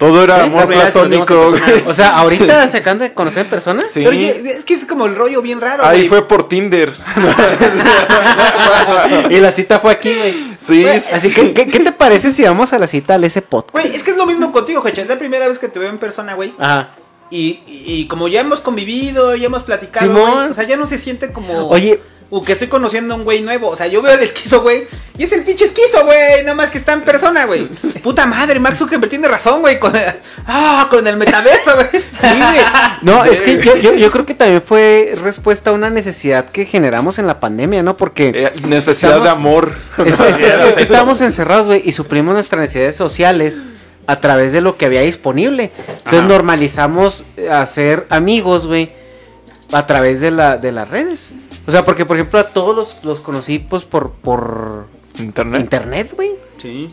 S3: Todo era
S2: Sí,
S3: amor platónico.
S4: O sea, ahorita se acaban de conocer en persona.
S3: Sí.
S2: Pero es que es como el rollo bien raro.
S3: Ahí
S2: güey.
S3: fue por Tinder.
S4: Y la cita fue aquí, güey.
S3: Sí.
S4: Así que, ¿qué, qué te parece si vamos a la cita al ese podcast?
S2: Güey, es que es lo mismo contigo, Hecha. Es la primera vez que te veo en persona, güey.
S4: Ajá.
S2: Y, y, y como ya hemos convivido, ya hemos platicado,
S4: Simón.
S2: güey, o sea, ya no se siente como...
S4: Oye,
S2: Uh, que estoy conociendo a un güey nuevo. O sea, yo veo el esquizo, güey. Y es el pinche esquizo, güey. Nada más que está en persona, güey. Puta madre, Mark Zuckerberg tiene razón, güey. Con, ah, con el metaverso, güey.
S4: Sí, güey. No, es que yo, yo, yo creo que también fue respuesta a una necesidad que generamos en la pandemia, ¿no? Porque
S3: Eh, necesidad
S4: Estamos-
S3: de amor.
S4: es, es- es- es que estábamos encerrados, güey, y suprimos nuestras necesidades sociales a través de lo que había disponible. Entonces
S3: Ajá.
S4: normalizamos eh, hacer amigos, güey, a través de, la, de las redes. O sea, porque, por ejemplo, a todos los, los conocí, pues, por, por
S3: Internet.
S4: internet, güey.
S2: Sí.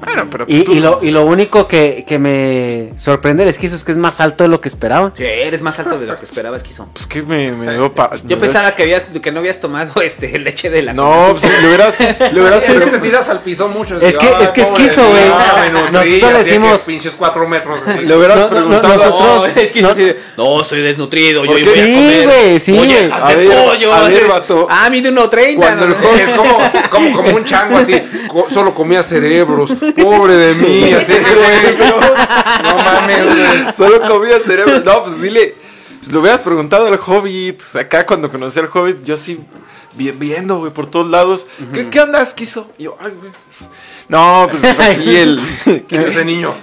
S3: Bueno, pero pues
S4: Y,
S3: tú-
S4: y lo, y lo único que, que me sorprende el esquizo es que es más alto de lo que esperaba.
S2: Sí, eres más alto de lo que esperaba, esquizo.
S3: Pues que me, me dio pa-
S2: Yo
S3: me
S2: pensaba que, habías, que no habías tomado este leche de la
S3: No, pues le hubieras, le hubieras
S1: Es que te
S3: preguntado.
S1: tiras al piso mucho.
S4: Es que-
S1: Ay,
S4: es que es
S1: pobre
S4: quiso,
S1: de mí,
S4: güey.
S1: ah,
S4: Nosotros le
S1: que
S4: decimos-
S1: pinches cuatro metros así.
S3: Le hubieras
S4: No,
S3: preguntado.
S4: nosotros-
S2: No, es que
S4: no-
S2: así de, no, estoy desnutrido, yo
S3: ¿Por
S2: hoy
S3: qué?
S2: voy a
S4: Sí,
S2: comer
S4: güey, sí,
S2: de
S3: A ver,
S2: pollo.
S3: a ver, vato.
S2: Ah, mide 1.30.
S3: Cuando el
S2: ¿no?
S3: joven-
S1: Es como, como, como un chango así, solo comía cerebros, pobre de mí, así que güey, no mames, güey.
S3: Solo comía cerebro. No, pues dile. Pues le hubieras preguntado al Hobbit. Acá cuando conocí al Hobbit, yo sí vi- viendo, güey, por todos lados. ¿Qué, ¿Qué andas, quiso? Y yo, ay, güey. pues, No, pues, pues, así el.
S1: ¿Quién es ese niño?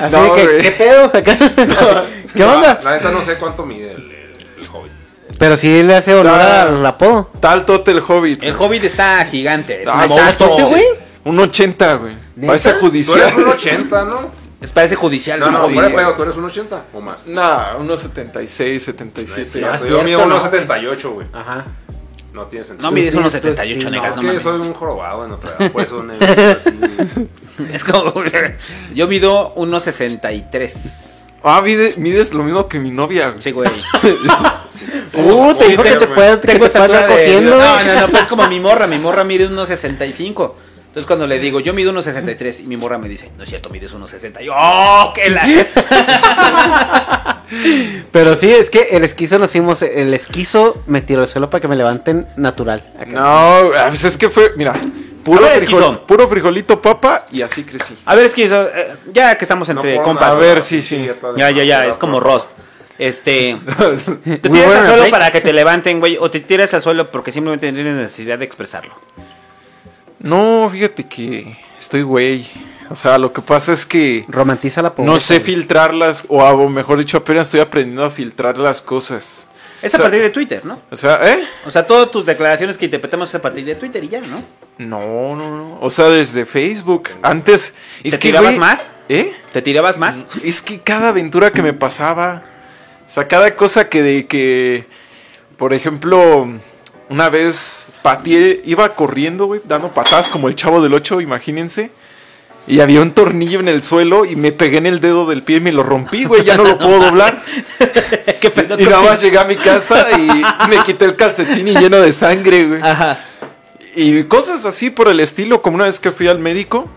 S4: Así
S3: No,
S4: que. ¿qué pedo? Acá. Así, ¿Qué
S1: La-
S4: onda?
S1: La, neta no sé cuánto mide el, el, el hobbit.
S4: Pero sí le hace honor
S3: Ah.
S4: al apodo.
S3: Tal tote el Hobbit.
S2: El Hobbit está gigante. Es
S3: Ah,
S2: un monstruo.
S4: ¿Exacto, güey?
S3: Un 80, güey. Parece
S1: Tú eres
S3: judicial.
S1: un 80, ¿no?
S2: Es parece judicial.
S1: No, no,
S2: Sí,
S1: fuera de pedo, tú eres un 80 o más.
S3: Nah, unos 76,
S1: No
S3: 77.
S1: es cierto,
S4: es
S1: yo mido
S4: ¿no?
S1: 1.78, güey.
S4: Ajá.
S1: No tiene sentido.
S2: No mides unos
S4: sí,
S2: 78,
S4: sí,
S2: negas,
S1: es
S2: no
S1: que
S2: mames.
S1: soy un jorobado en otra edad, por eso veo así.
S2: Es como. Yo mido unos 63.
S3: Ah, mide- mides lo mismo que mi novia, güey.
S2: Sí, güey.
S4: Uh, te dijo que te
S2: Tengo
S4: te
S2: estatura de.
S4: cogiendo,
S2: No,
S4: güey.
S2: no, no, pues como mi morra. Mi morra mide unos 65. Entonces cuando le digo, yo mido unos 63 y mi morra me dice, no es cierto, mides unos 60. Y yo, ¡oh, qué la!
S4: Pero sí, es que el esquizo nos hicimos. El esquizo me tiró el suelo para que me levanten natural. Acá.
S3: No, pues es que fue, mira, puro,
S2: ver,
S3: frijol- puro frijolito papa y así crecí.
S2: A ver, es que eso, eh, ya que estamos entre compas.
S3: A ver,
S1: ¿no?
S3: sí, sí.
S2: Ya, ya, ya, es como Rost. Este. ¿Te tiras al suelo para que te levanten, güey? ¿O te tiras al suelo porque simplemente tienes necesidad de expresarlo?
S3: No, fíjate que estoy güey. O sea, lo que pasa es que
S4: Romantiza la pobreza.
S3: no sé filtrarlas, o, o mejor dicho, apenas estoy aprendiendo a filtrar las cosas.
S2: Es
S3: O
S2: a partir de Twitter, ¿no?
S3: O sea, ¿eh?
S2: O sea, todas tus declaraciones que interpretamos es a partir de Twitter y ya, ¿no?
S3: No, no, no. O sea, desde Facebook. Antes. Es
S2: ¿Te
S3: que,
S2: tirabas más?
S3: ¿Eh?
S2: ¿Te tirabas más?
S3: Es que cada aventura que me pasaba, o sea, cada cosa que de que, por ejemplo, una vez pateé, iba corriendo, güey, dando patadas como el chavo del 8, imagínense. Y había un tornillo en el suelo y me pegué en el dedo del pie y me lo rompí, güey, ya no lo puedo doblar. Y nada más llegué a mi casa y me quité el calcetín y lleno de sangre, güey.
S2: Ajá.
S3: Y cosas así por el estilo, como una vez que fui al médico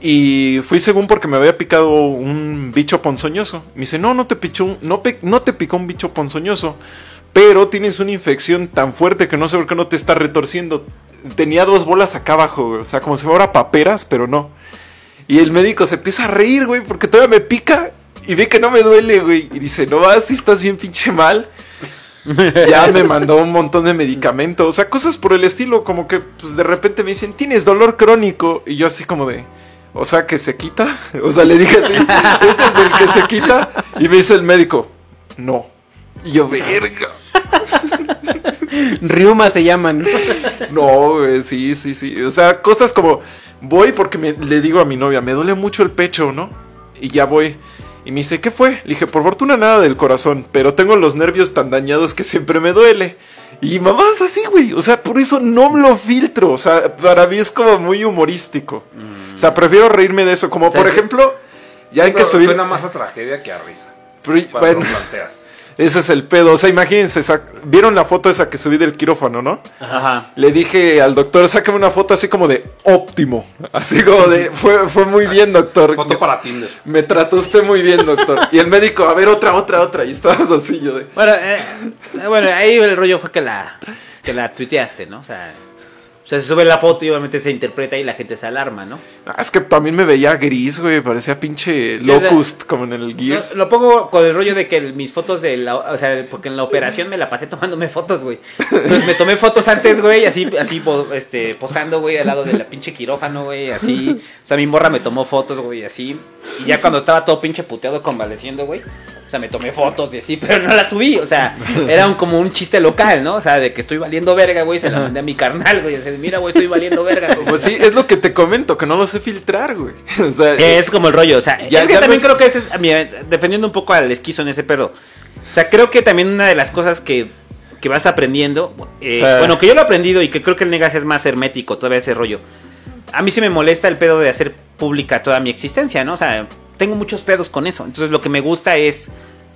S3: y fui según porque me había picado un bicho ponzoñoso. Me dice, no, no te, pichó un- no, no te picó un bicho ponzoñoso, pero tienes una infección tan fuerte que no sé por qué no te está retorciendo. Tenía dos bolas acá abajo, güey, o sea, como si fuera paperas, pero no. Y el médico se empieza a reír, güey, porque todavía me pica y ve que no me duele, güey. Y dice, no vas, si estás bien pinche mal. Ya me mandó un montón de medicamentos, o sea, cosas por el estilo, como que pues de repente me dicen, tienes dolor crónico, y yo así como de, o sea, que se quita, o sea, le dije así, este es del que se quita, y me dice el médico, no, y yo, verga,
S4: Riuma se llaman.
S3: no, güey, sí, sí, sí, o sea, cosas como, voy porque me, le digo a mi novia, me duele mucho el pecho, ¿no? Y ya voy. Y me dice, ¿qué fue? Le dije, por fortuna nada del corazón, pero tengo los nervios tan dañados que siempre me duele. Y mamá es así, güey. O sea, por eso no me lo filtro. O sea, para mí es como muy humorístico. O sea, prefiero reírme de eso. Como
S2: sea,
S3: por ejemplo, ya hay que subir.
S1: Suena más a tragedia que a risa.
S3: Pero-
S1: Cuando
S3: bueno,
S1: lo planteas.
S3: Ese es el pedo. O sea, imagínense, vieron la foto esa que subí del quirófano, ¿no?
S2: Ajá.
S3: Le dije al doctor, sácame una foto así como de óptimo. Así como de, fue, fue muy bien, doctor.
S1: Foto para Tinder.
S3: Me trató usted muy bien, doctor. Y el médico, a ver, otra, otra, otra. Y estabas así yo de...
S2: Bueno, eh, eh, bueno, ahí el rollo fue que la, que la tuiteaste, ¿no? O sea, o sea, se sube la foto y obviamente se interpreta y la gente se alarma, ¿no?
S3: Ah, es que también me veía gris, güey. Parecía pinche locust, como en el
S2: No,
S3: Gears.
S2: lo pongo con el rollo de que mis fotos de la, o sea, porque en la operación me la pasé tomándome fotos, güey. Entonces me tomé fotos antes, güey, así, así, este, posando, güey, al lado de la pinche quirófano, güey, así. O sea, mi morra me tomó fotos, güey, así. Y ya cuando estaba todo pinche puteado convaleciendo, güey. O sea, me tomé fotos y así, pero no las subí. O sea, era un, como un chiste local, ¿no? O sea, de que estoy valiendo verga, güey. Se la mandé a mi carnal, güey. Mira, güey, estoy valiendo verga. güey.
S3: Pues sí, es lo que te comento, que no lo sé filtrar, güey. O sea,
S2: Es como el rollo, o sea,
S3: Ya-
S2: es que también creo que ese es, a mí, defendiendo un poco al esquizo en ese pedo. O sea, creo que también una de las cosas que, que vas aprendiendo, eh,
S3: O sea-
S2: bueno, que yo lo he aprendido y que creo que el Negas es más hermético, todavía ese rollo. A mí sí me molesta el pedo de hacer pública toda mi existencia, ¿no? O sea, tengo muchos pedos con eso. Entonces lo que me gusta es,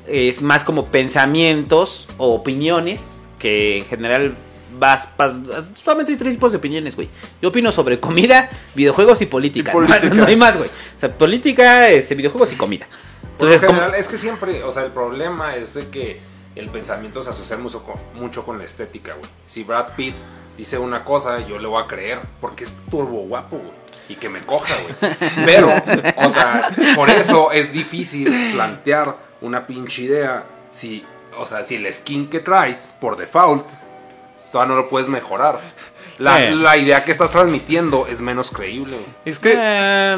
S2: es más como pensamientos o opiniones que en general vas, vas- solamente hay tres tipos de opiniones, güey. Yo opino sobre comida, videojuegos y política.
S3: Y política.
S2: No, no hay más, güey. O sea, política, este, videojuegos y comida.
S1: Entonces,
S2: como-
S1: general, es que siempre, o sea, el problema es de que el pensamiento se asocia mucho con, mucho con la estética, güey. Si Brad Pitt dice una cosa, yo le voy a creer porque es turbo guapo, güey. Y que me coja, güey. Pero, o sea, por eso es difícil plantear una pinche idea si, o sea, si el skin que traes por default todavía no lo puedes mejorar. La,
S2: Eh.
S1: la idea que estás transmitiendo es menos creíble, güey.
S3: es que...
S2: Eh,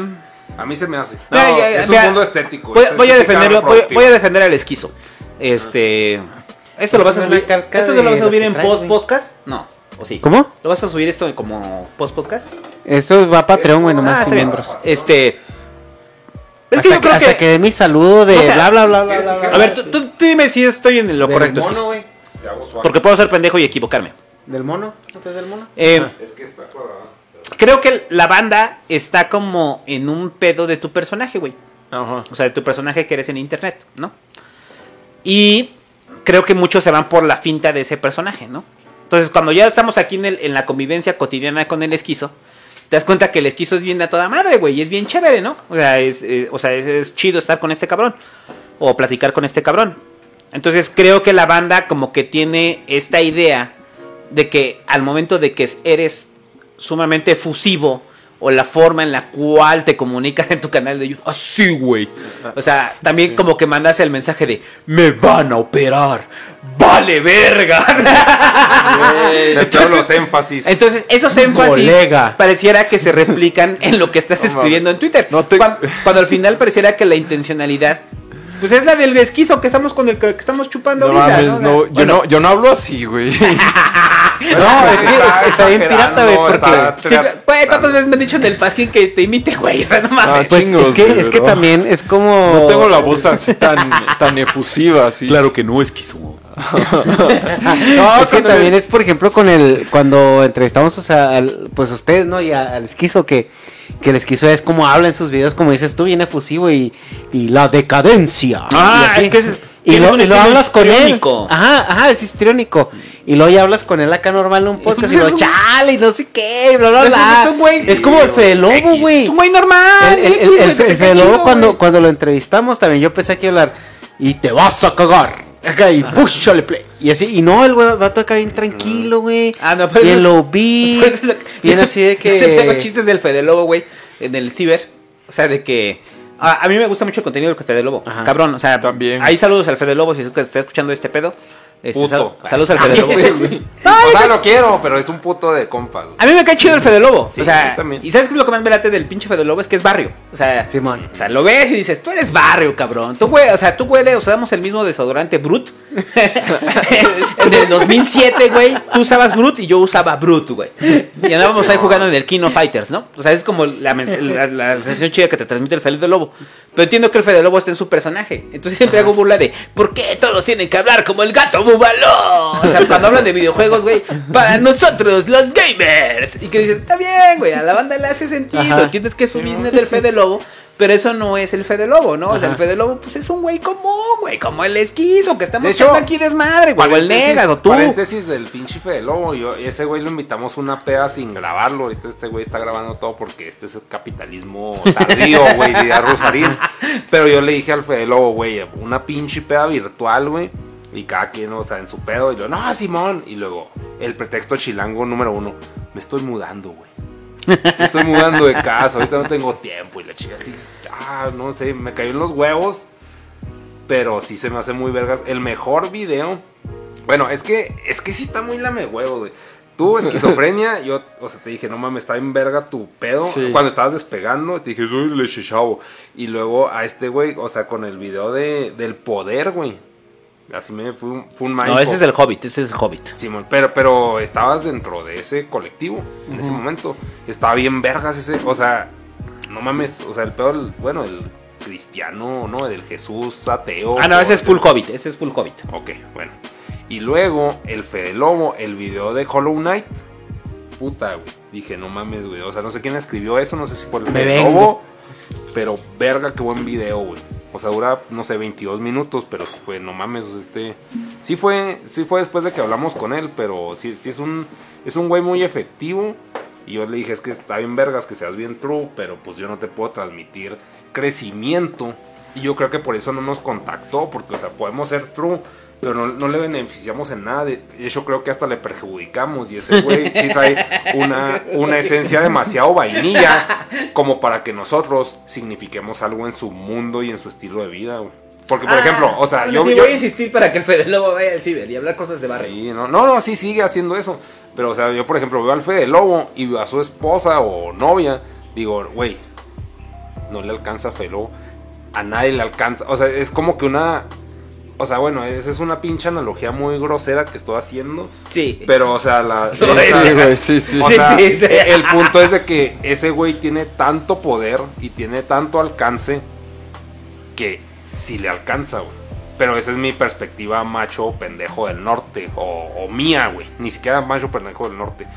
S1: A mí se me hace. No, es un mundo estético.
S2: voy, a defenderlo, voy, a defender al esquizo. Este. ¿Esto lo vas a
S4: Pues es una
S2: subir? ¿Esto lo vas a subir
S4: que
S2: en
S4: traes,
S2: post
S4: güey.
S2: podcast? No, o sí.
S4: ¿Cómo?
S2: ¿Lo vas a subir esto como post podcast?
S4: Esto va a Patreon, güey, nomás
S2: Ah,
S4: sin miembros.
S2: Este. Es
S4: hasta
S2: que yo creo
S4: hasta
S2: que.
S4: que dé mi saludo de
S2: O sea,
S4: bla, bla, bla, bla,
S1: es
S4: bla, bla.
S2: A ver, tú, tú- tú dime si estoy en lo correcto,
S4: mono,
S2: Porque puedo ser pendejo y equivocarme.
S4: ¿Del mono? ¿No te del mono?
S2: Eh,
S1: Es que está cuadrado.
S2: creo que la banda está como en un pedo de tu personaje, güey.
S3: Ajá.
S2: O sea, de tu personaje que eres en internet, ¿no? Y creo que muchos se van por la finta de ese personaje, ¿no? Entonces, cuando ya estamos aquí en, el- en la convivencia cotidiana con el esquizo, te das cuenta que el esquizo es bien a toda madre, güey, y es bien chévere, ¿no? O sea, es, eh, o sea, es, es chido estar con este cabrón, o platicar con este cabrón. Entonces, creo que la banda como que tiene esta idea de que al momento de que eres sumamente efusivo, o la forma en la cual te comunicas en tu canal de YouTube. Así, güey. O sea, también como que mandas el mensaje de me van a operar. Vale, verga.
S1: Se todos los énfasis.
S2: Entonces, esos énfasis
S4: Colega.
S2: pareciera que se replican en lo que estás
S3: No
S2: escribiendo en Twitter.
S3: No te-
S2: cuando, cuando al final pareciera que la intencionalidad pues es la del esquizo que estamos con el que, que estamos chupando
S3: No
S2: ahorita,
S3: mames,
S2: ¿no?
S3: Yo
S2: bueno,
S3: no, yo no hablo así, güey.
S4: No, es que es- está bien pirata, güey, porque...
S2: sí, güey, ¿cuántas veces me han dicho en el pasquín que te imite, güey? O sea, no mames.
S3: Ah,
S4: Pues
S3: Chingos,
S4: es que,
S3: güey,
S4: es que también es como...
S3: No tengo la voz así tan, tan efusiva, así.
S2: que no esquizo.
S4: No, es que también es, por ejemplo, con el cuando entrevistamos o sea, al, pues a ustedes, ¿no? Y a- al esquizo, que, que el esquizo es como habla en sus videos, como dices tú, bien efusivo y, y la decadencia.
S2: Ah,
S4: y
S2: es que es-
S4: y lo, y lo hablas con él. Ajá, ajá, es histriónico. Y luego ya hablas con él acá normal en un podcast y lo
S2: un-
S4: chale y no sé qué, y bla, bla, bla.
S2: es un güey-
S4: Es como el Fede Lobo, güey.
S2: Es un güey normal.
S4: El, el, el, Fede Lobo cuando, cuando lo entrevistamos también yo empecé aquí a hablar y te vas a cagar. Acá y púchale play. Y así, y no, el güey vato acá bien tranquilo, güey.
S2: Ah, no, pero
S4: Bien
S2: eso-
S4: lo vi.
S2: Por eso es lo que-
S4: Bien así de que.
S2: Siempre hago chistes del Fede Lobo, güey, en el ciber. O sea, de que. A, a mí me gusta mucho el contenido del Fede Lobo.
S4: Ajá.
S2: Cabrón, o sea,
S3: También.
S2: Hay saludos al Fede Lobo si es que está escuchando este pedo. Este,
S1: Puto.
S2: sal- saludos al
S1: Ah,
S2: Fede Lobo.
S1: O sea, lo quiero, pero es un puto de compas. güey.
S2: A mí me cae chido el Fede Lobo.
S1: Sí,
S2: o sea. ¿y sabes qué es lo que más me late del pinche Fede Lobo? Es que es barrio. O sea,
S4: Simón.
S2: o sea, lo ves y dices, tú eres barrio, cabrón. Tú o sea, tú huele, usamos el mismo desodorante Brut. en el 2007, güey, tú usabas Brut y yo usaba Brut, güey. Y andábamos ahí jugando en el Kino Fighters, ¿no? O sea, es como la, la sensación chida que te transmite el Fede Lobo. Pero entiendo que el Fede Lobo está en su personaje. Entonces siempre hago burla de, ¿por qué todos tienen que hablar como el gato bubaló? O sea, cuando hablan de videojuegos, güey, para nosotros, los gamers. Y que dices, está bien, güey, a la banda le hace sentido.
S4: Ajá.
S2: Entiendes que es su business del Fede Lobo. Pero eso no es el Fede Lobo, ¿no? O sea, el Fede Lobo, pues es un güey común, güey, como el esquizo, que estamos
S1: De hecho,
S2: aquí desmadre, güey, o el Negas, o tú.
S1: Paréntesis del pinche Fede Lobo. Yo, ese güey lo invitamos una peda sin grabarlo. Ahorita este güey está grabando todo porque este es el capitalismo tardío, güey, diría Rosarín. Pero yo le dije al Fede Lobo, güey, una pinche peda virtual, güey. Y cada quien, o sea, en su pedo. Y yo, no, Simón. Y luego, el pretexto chilango número uno. Me estoy mudando, güey. Me estoy mudando de casa. Ahorita no tengo tiempo. Y la chica así, ah, no sé, me cayó en los huevos. Pero sí se me hace muy vergas. El mejor video. Bueno, es que es que sí está muy lame huevo, güey. Tú, esquizofrenia, yo, o sea, te dije, no mames, está en verga tu pedo.
S3: Sí.
S1: Cuando estabas despegando, te dije, soy leche chavo. Y luego a este güey, o sea, con el video de, del poder, güey. Así me fue un, fue un
S2: No, ese es el Hobbit, ese es el Hobbit.
S1: Simón, pero, pero estabas dentro de ese colectivo en ese momento. Estaba bien vergas ese, o sea, no mames, o sea, el pedo, el- bueno, el cristiano, ¿no? El Jesús ateo.
S2: Ah, no, ese es full Hobbit, ese es full Hobbit.
S1: Ok, bueno. Y luego, el Fede Lobo, el video de Hollow Knight. Puta, güey. Dije, no mames, güey. O sea, no sé quién escribió eso, no sé si fue el Fede. Lobo. Pero verga, qué buen video, güey. O sea, dura, no sé, 22 minutos, pero sí fue, no mames, este... Sí fue, sí fue después de que hablamos con él, pero sí, sí es un, es un güey muy efectivo. Y yo le dije, es que está bien vergas, que seas bien true, pero pues yo no te puedo transmitir crecimiento. Y yo creo que por eso no nos contactó, porque, o sea, podemos ser true, pero no, no le beneficiamos en nada. De hecho, creo que hasta le perjudicamos. Y ese güey sí trae una, una esencia demasiado vainilla como para que nosotros signifiquemos algo en su mundo y en su estilo de vida, güey. Porque, por ejemplo, o sea, yo,
S2: sí,
S1: yo-
S2: voy a insistir para que el Fede Lobo vaya al ciber y hablar cosas de barrio.
S1: Sí, no, no, no, sí sigue haciendo eso. Pero, o sea, yo, por ejemplo, veo al Fede Lobo y veo a su esposa o novia. Digo, güey, no le alcanza a Fede Lobo. A nadie le alcanza. O sea, es como que una. O sea, bueno, esa es una pinche analogía muy grosera que estoy haciendo.
S2: Sí.
S1: Pero, o sea, la.
S2: Sí,
S3: Sí, güey, sí, sí.
S1: o sea,
S2: sí, sí.
S1: el punto es de que ese güey tiene tanto poder y tiene tanto alcance que sí le alcanza, güey. Pero esa es mi perspectiva macho pendejo del norte. O, o mía, güey. Ni siquiera macho pendejo del norte.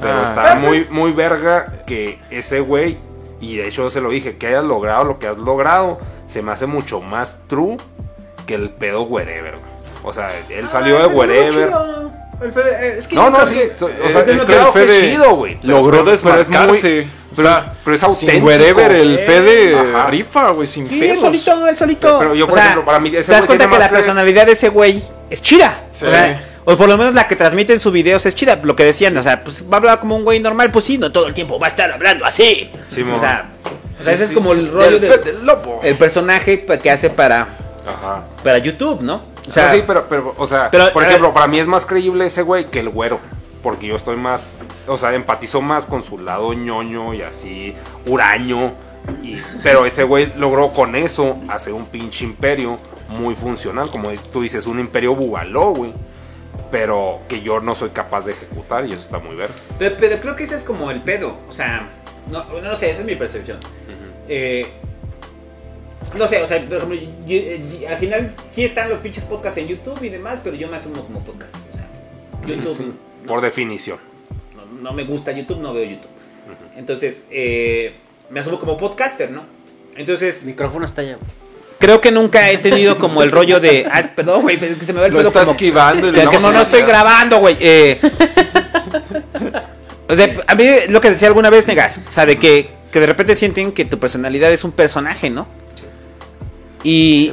S1: Pero
S3: Ah.
S1: está muy, muy verga que ese güey, y de hecho se lo dije, que hayas logrado lo que has logrado, se me hace mucho más true que el pedo wherever, güey. O sea, él salió de wherever.
S2: Es que
S1: No, no, sí.
S2: que-
S1: O
S3: Eh,
S1: sea,
S3: es
S1: es
S3: que el Fede
S1: chido, güey.
S3: Logró
S1: pero- pero es
S3: desmarcarse.
S1: pero,
S3: o sea,
S1: pero es
S3: sin
S1: auténtico.
S3: wherever el
S1: Eh,
S3: Fede
S1: ajá.
S3: rifa, güey, sin
S2: Sí, él
S3: pedos.
S2: solito, él solito.
S1: Pero yo, por
S2: O sea,
S1: ejemplo, para mí ese
S2: te das cuenta que la
S1: que-
S2: personalidad de ese güey es chida.
S3: Sí.
S2: O sea, o por lo menos la que transmite en sus videos es chida. Lo que decían, o sea, pues va a hablar como un güey normal, pues sí, no todo el tiempo va a estar hablando así.
S1: Sí,
S2: o
S1: mo.
S2: sea, o sea, ese es como el rollo
S3: Del
S2: de,
S3: Fede Lobo.
S2: el personaje que hace para,
S1: Ajá.
S2: para YouTube, ¿no? O sea,
S1: sea, sí, pero, pero, o sea,
S2: pero,
S1: por
S2: a
S1: ejemplo, para mí es más creíble ese güey que el güero. Porque yo estoy más, o sea, empatizo más con su lado ñoño y así, huraño. Y, pero ese güey logró con eso hacer un pinche imperio muy funcional. Como tú dices, un imperio bubaló, güey. Pero que yo no soy capaz de ejecutar y eso está muy verde.
S2: Pero, pero creo que ese es como el pedo. O sea, no, no sé, esa es mi percepción. Eh, no sé, o sea, por ejemplo, y- y- al final sí están los pinches podcasts en YouTube y demás, pero yo me asumo como podcast. O sea, YouTube no,
S1: Por definición.
S2: no- no me gusta YouTube, no veo YouTube. Entonces, eh, me asumo como podcaster, ¿no? Entonces,
S4: El micrófono está allá. güey.
S2: creo que nunca he tenido como el rollo de. Ah, perdón, güey, es que se me va el
S3: Lo está
S2: como-
S3: esquivando y
S2: que, no, no estoy grabando, güey. eh. o sea, a mí lo que decía alguna vez, Negas, o sea, de que, que de repente sienten que tu personalidad es un personaje, ¿no? Y,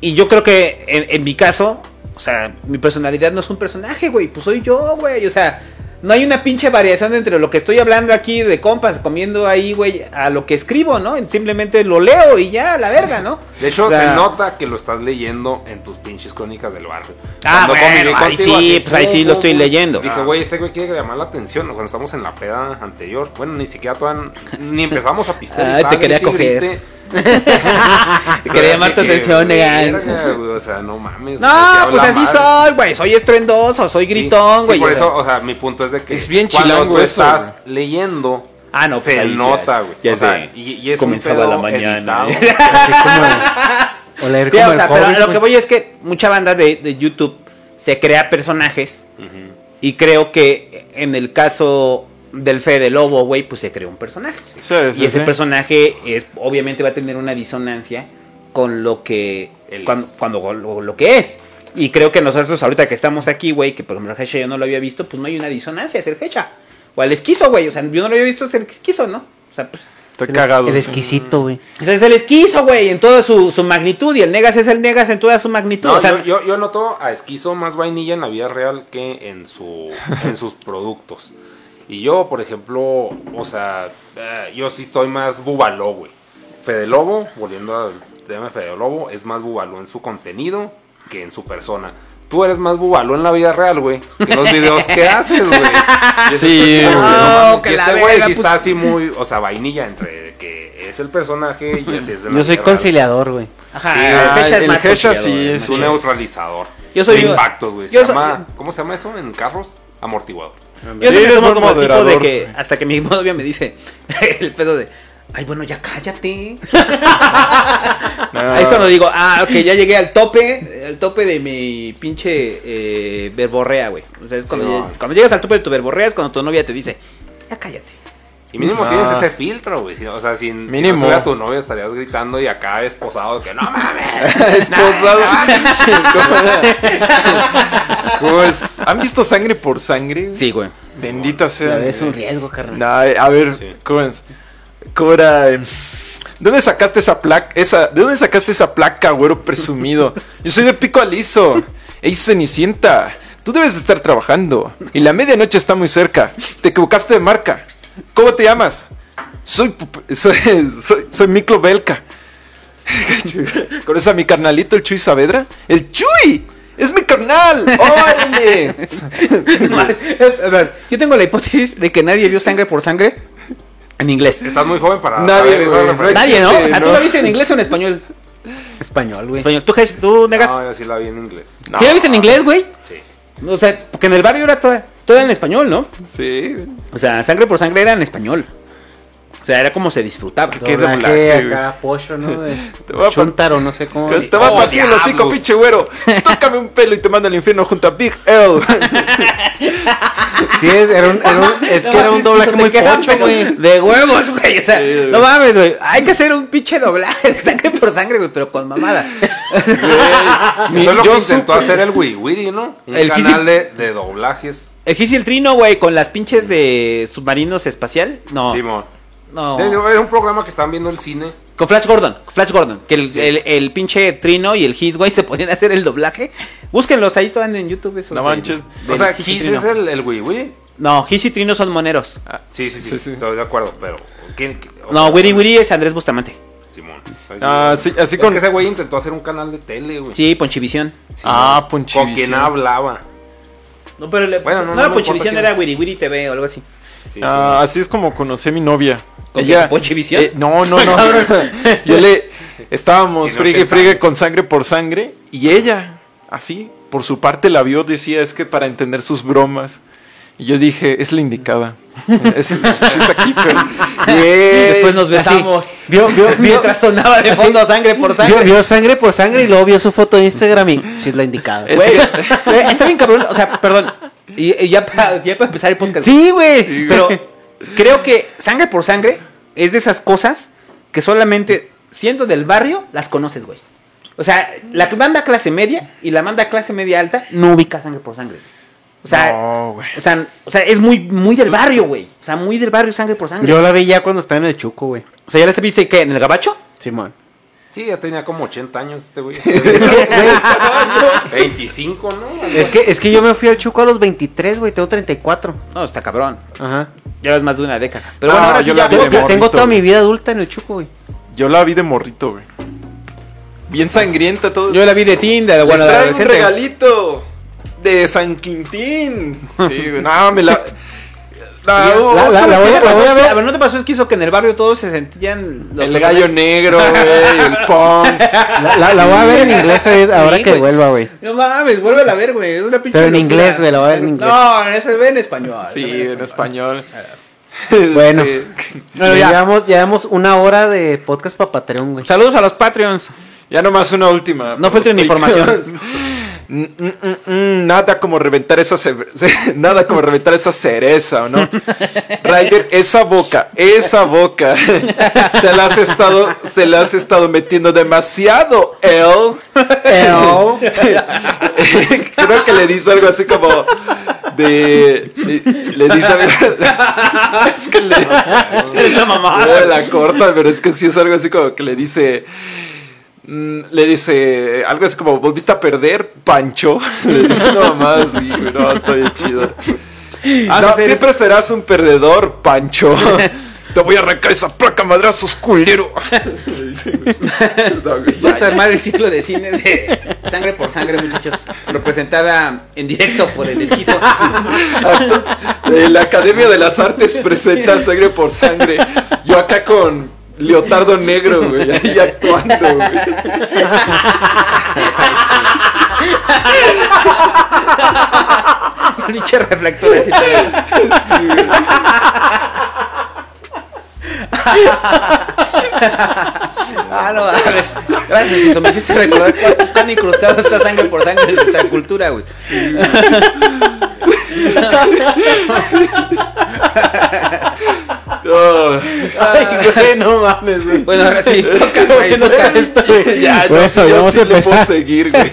S2: y, yo creo que en, en mi caso, o sea, mi personalidad no es un personaje, güey, pues soy yo, güey. O sea, no hay una pinche variación entre lo que estoy hablando aquí de compas comiendo ahí, güey, a lo que escribo, ¿no? Simplemente lo leo y ya, la verga, ¿no?
S1: De hecho,
S2: O sea,
S1: se nota que lo estás leyendo en tus pinches crónicas del barrio.
S2: Ah,
S1: Cuando
S2: bueno,
S1: conviví
S2: ahí
S1: contigo,
S2: sí,
S1: así,
S2: pues ahí sí lo estoy leyendo.
S1: Dije,
S2: Ah.
S1: güey, este güey quiere llamar la atención. Cuando estamos en la peda anterior, bueno, ni siquiera todavía, ni empezamos a pistear. estaba
S2: te quería coger.
S1: grite.
S2: Quería llamar tu
S1: que,
S2: atención, negan.
S1: verga, güey, O sea, no mames.
S2: No,
S1: o sea,
S2: pues así
S1: mal.
S2: soy, güey. Soy estrendoso, soy
S1: Sí,
S2: gritón,
S1: sí,
S2: güey.
S1: por
S2: o sea.
S1: eso, o sea, mi punto es de que
S3: Es bien
S1: cuando
S3: chilango
S1: tú
S3: eso,
S1: estás leyendo,
S2: Ah, no, pues
S1: se
S2: ya-
S1: nota, güey.
S2: ya
S1: O
S2: es
S1: sea, y, y es
S2: comenzaba
S1: un pedo
S2: la mañana,
S1: editado.
S2: ¿eh?
S4: Así como. O leer
S2: Sí,
S4: como
S2: o
S4: el
S2: pero lo que voy es que mucha banda de, de YouTube se crea personajes y creo que en el caso del Fede Lobo, güey, pues se creó un personaje.
S3: Sí, sí,
S2: y ese
S3: sí.
S2: personaje es obviamente va a tener una disonancia con lo que cuando,
S1: es.
S2: cuando lo, lo que es. Y creo que nosotros ahorita que estamos aquí, güey, que por ejemplo el Hecha yo no lo había visto, pues no hay una disonancia, es el Hecha. O el esquizo, güey, o sea, yo no lo había visto, es el esquizo, ¿no? O sea, pues
S3: Estoy cagado.
S4: El exquisito, güey.
S2: o sea, es el esquizo, güey, en toda su, su magnitud. Y el Negas es el Negas en toda su magnitud.
S1: No,
S2: o sea,
S1: yo, yo, yo noto a Esquizo más vainilla en la vida real que en, su, en sus productos. Y yo, por ejemplo, o sea, eh, yo sí estoy más bubaló, güey. Fede Lobo, volviendo al tema de Fede Lobo, es más bubaló en su contenido que en su persona. Tú eres más bubaló en la vida real, güey, que en los videos que haces, güey. Y eso
S3: Sí, güey.
S1: no
S2: No, que
S1: este güey sí
S2: pues-
S1: está así muy, o sea, vainilla entre que es el personaje y así es la
S4: Yo soy conciliador, güey.
S2: Ajá,
S1: Sí,
S2: el
S3: el
S2: más
S3: Hecha
S2: conciliador,
S3: sí es
S1: Es un neutralizador.
S2: Yo soy-
S1: de impactos, güey. ¿cómo se llama eso en carros? Amortiguador.
S2: Yo
S3: Sí,
S2: siempre
S3: eres
S2: tomo
S3: buen
S2: como el tipo de
S3: moderador,
S2: que
S3: güey.
S2: hasta que mi novia me dice el pedo de ay bueno ya cállate
S3: No.
S2: ahí es cuando digo ah ok ya llegué al tope al tope de mi pinche eh, verborrea güey o sea es cuando,
S1: Sí,
S2: cuando llegas al tope de tu verborrea es cuando tu novia te dice ya cállate
S1: Y mínimo
S3: Ah.
S1: tienes ese filtro, güey. O sea, si, si no estuviera tu novio estarías gritando y acá esposado que no mames.
S3: Esposado. ¿Cómo es? ¿Han visto sangre por sangre?
S2: sí güey
S3: Bendita sea.
S4: Es un riesgo, carnal.
S3: Nah, a ver,
S1: Sí.
S3: ¿cómo es? ¿Cómo era? eh? ¿De dónde sacaste esa placa? Esa, ¿De dónde sacaste esa placa, güero presumido? Yo soy de Pico Aliso. Ey, Cenicienta. Tú debes de estar trabajando. Y la medianoche está muy cerca. Te equivocaste de marca. ¿Cómo te llamas? Soy soy, soy, soy Miklo Belka. ¿Conoces a mi carnalito, el Chuy Saavedra? ¡El Chuy! ¡Es mi carnal! ¡Órale!
S2: No. A ver, yo tengo la hipótesis de que nadie vio sangre por sangre en inglés
S1: Estás muy joven para
S3: Nadie, güey.
S2: nadie no o sea tú
S3: ¿no?
S2: la viste en inglés o en español
S4: Español, güey.
S2: español tú tú negas
S1: No, yo sí la vi en inglés.
S2: ¿Sí la viste en inglés güey
S1: Sí.
S2: O sea, porque en el barrio era toda, toda en español, ¿no?
S3: Sí.
S2: O sea, sangre por sangre era en español. O sea, era como se disfrutaba.
S3: qué
S4: Doblaje
S3: doblaje,
S4: acá, pollo, ¿no? De
S3: Te voy a
S4: Chuntaro, no sé cómo.
S3: Te va a
S2: Oh,
S3: partir el hocico,
S2: diablos.
S3: pinche güero. Tócame un pelo y te mando al infierno junto a Big L.
S4: Sí, es, era un, era un- es que era un doblaje muy pocho, güey.
S2: De huevos, güey. O sea,
S3: Sí, güey.
S2: no mames, güey. Hay que hacer un pinche doblaje de sangre por sangre, güey, pero con mamadas.
S3: Mi-
S1: Eso es lo
S3: yo
S1: que intentó
S3: supe-
S1: hacer el Wiri Wiri, ¿no? Un
S2: El
S1: canal de, de doblajes.
S2: El el Trino, güey, con las pinches de submarinos espacial. No.
S1: Simón.
S2: No.
S1: Era un programa que estaban viendo el cine.
S2: Con Flash Gordon, con Flash Gordon, que el,
S1: Sí.
S2: el, el pinche Trino y el Giz, güey, se ponían a hacer el doblaje. Búsquenlos, ahí están en YouTube esos.
S3: No
S2: de-
S3: manches.
S1: O sea,
S2: Trino.
S1: es el, el Wiri Wiri.
S2: No, Giz y Trino son moneros.
S1: Sí, sí, sí,
S3: Sí, sí.
S1: Estoy de acuerdo, pero. ¿quién- qué- o
S2: No,
S1: sea,
S2: Wiri Wiri es Andrés Bustamante.
S1: Simón.
S3: Ah, sí, así
S1: Es
S3: con.
S1: que ese güey intentó hacer un canal de tele, güey.
S2: Sí, Ponchivisión.
S3: Ah,
S1: Con
S3: Ponchivisión.
S1: quien hablaba.
S2: No, pero le,
S1: Bueno, no,
S2: no,
S1: no
S2: era Ponchivisión, era Wiri Wiri TV o algo así.
S1: Sí,
S3: Ah, así es como conocí a mi novia.
S2: ¿Con quién? ¿Ponchivisión?
S3: Eh, no, no, no. Yo le. Estábamos friegue,
S1: 80
S3: friegue con sangre por sangre. Y ella, así, por su parte la vio, decía, es que para entender sus bromas. Y yo dije, es la indicada. Es, es, es aquí, pero.
S2: Después nos
S4: Así.
S2: besamos.
S4: Vio, vio, vio,
S2: Mientras sonaba de
S4: Así.
S2: fondo sangre por sangre.
S4: vio sangre por sangre y luego vio su foto de Instagram y sí es la indicada.
S3: Es-
S2: güey, está bien cabrón. O sea, perdón. Y, y ya para ya pa empezar el podcast.
S4: Sí, güey.
S2: Pero creo que sangre por sangre es de esas cosas que solamente siendo del barrio las conoces, güey. O sea, la banda clase media y la banda clase media alta no ubica sangre por sangre. O sea,
S3: No,
S2: o sea, o sea, es muy, muy del barrio, güey. O sea, muy del barrio sangre por sangre.
S4: Yo la vi ya cuando estaba en el Chuco, güey.
S2: O sea, ¿ya la viste que en el gabacho?
S4: Simón.
S1: Sí, ya tenía como 80 años este güey.
S4: Es que, güey,
S1: 25, ¿no?
S4: es que, es que yo me fui al Chuco a los 23, güey, tengo 34.
S2: No, está cabrón.
S4: Ajá.
S2: Llevas más de una década. Pero
S3: Ah,
S2: bueno, ahora sí
S3: yo
S2: ya.
S3: la vi de
S4: Tengo, tengo
S3: morrito,
S4: toda
S3: güey.
S4: mi vida adulta en el Chuco, güey.
S3: Yo la vi de morrito, güey. Bien sangrienta todo.
S2: Yo la vi de Tinder,
S3: Les
S2: bueno, de
S3: traigo un
S2: adolescente.
S3: regalito de San Quintín. Sí, güey. No, me la.
S4: La- la- la-
S3: tú
S4: la voy a- voy ver.
S2: A ver, ¿no te pasó es que hizo que en el barrio todos se sentían los
S3: El gallo negro, güey, el punk.
S4: La, voy a ver en inglés
S2: Sí,
S4: ahora que vuelva, güey.
S2: No mames, vuélvela a ver, güey. Es una pinche
S4: Pero en
S2: locura.
S4: inglés, güey, la voy a ver en inglés.
S2: No, en eso ve en español.
S3: Sí, en español.
S4: Bueno.
S3: Este,
S2: Bueno,
S4: ya
S2: ya.
S4: llevamos, llevamos una hora de podcast para Patreon, güey.
S2: Saludos a los Patreons.
S3: Ya nomás una última.
S2: No filtren información.
S3: Mm, mm, mm, nada como reventar esa nada como reventar esa cereza, ¿o no? Ryder, esa boca, esa boca, te la has estado, se la has estado metiendo demasiado, El. Creo que le dice algo así como de, le, le dice algo, es que le,
S2: la mamá.
S3: la corta, pero es que sí es algo así como que le dice. Mm, Le dice algo así como, ¿volviste a perder, Pancho? Le dice mamá así, güey, no, está bien chido.
S2: Ah,
S3: no,
S2: sí,
S3: siempre serás un perdedor, Pancho. Te voy a arrancar esa placa madrazos, culero. No,
S2: Vamos a armar el ciclo de cine de Sangre por Sangre, muchachos. Representada en directo por el esquizo.
S3: La Academia de las Artes presenta Sangre por Sangre. Yo acá con leotardo negro, güey, ahí actuando, güey.
S2: Pinche reflector así. todo.
S3: Sí, güey.
S2: Ah, no, mames. Gracias, esquizo. Me hiciste recordar cuán, cuán incrustado está Sangre por Sangre en nuestra cultura, güey.
S3: Oh.
S4: Ay, güey, no mames, güey.
S2: Bueno, ahora sí, podcast, güey,
S4: güey.
S3: Ya, no,
S4: Bueno,
S3: sí, yo
S4: vamos
S3: sí
S4: a empezar.
S3: seguir, güey.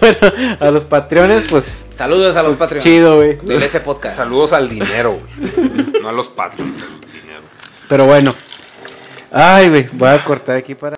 S4: Bueno, a los Patreones, pues,
S2: Saludos a los Patreons.
S4: chido, güey.
S2: Del ese podcast.
S1: Saludos al dinero, güey. No a los patrons. al dinero.
S4: Pero bueno. Ay, güey, voy a cortar aquí para...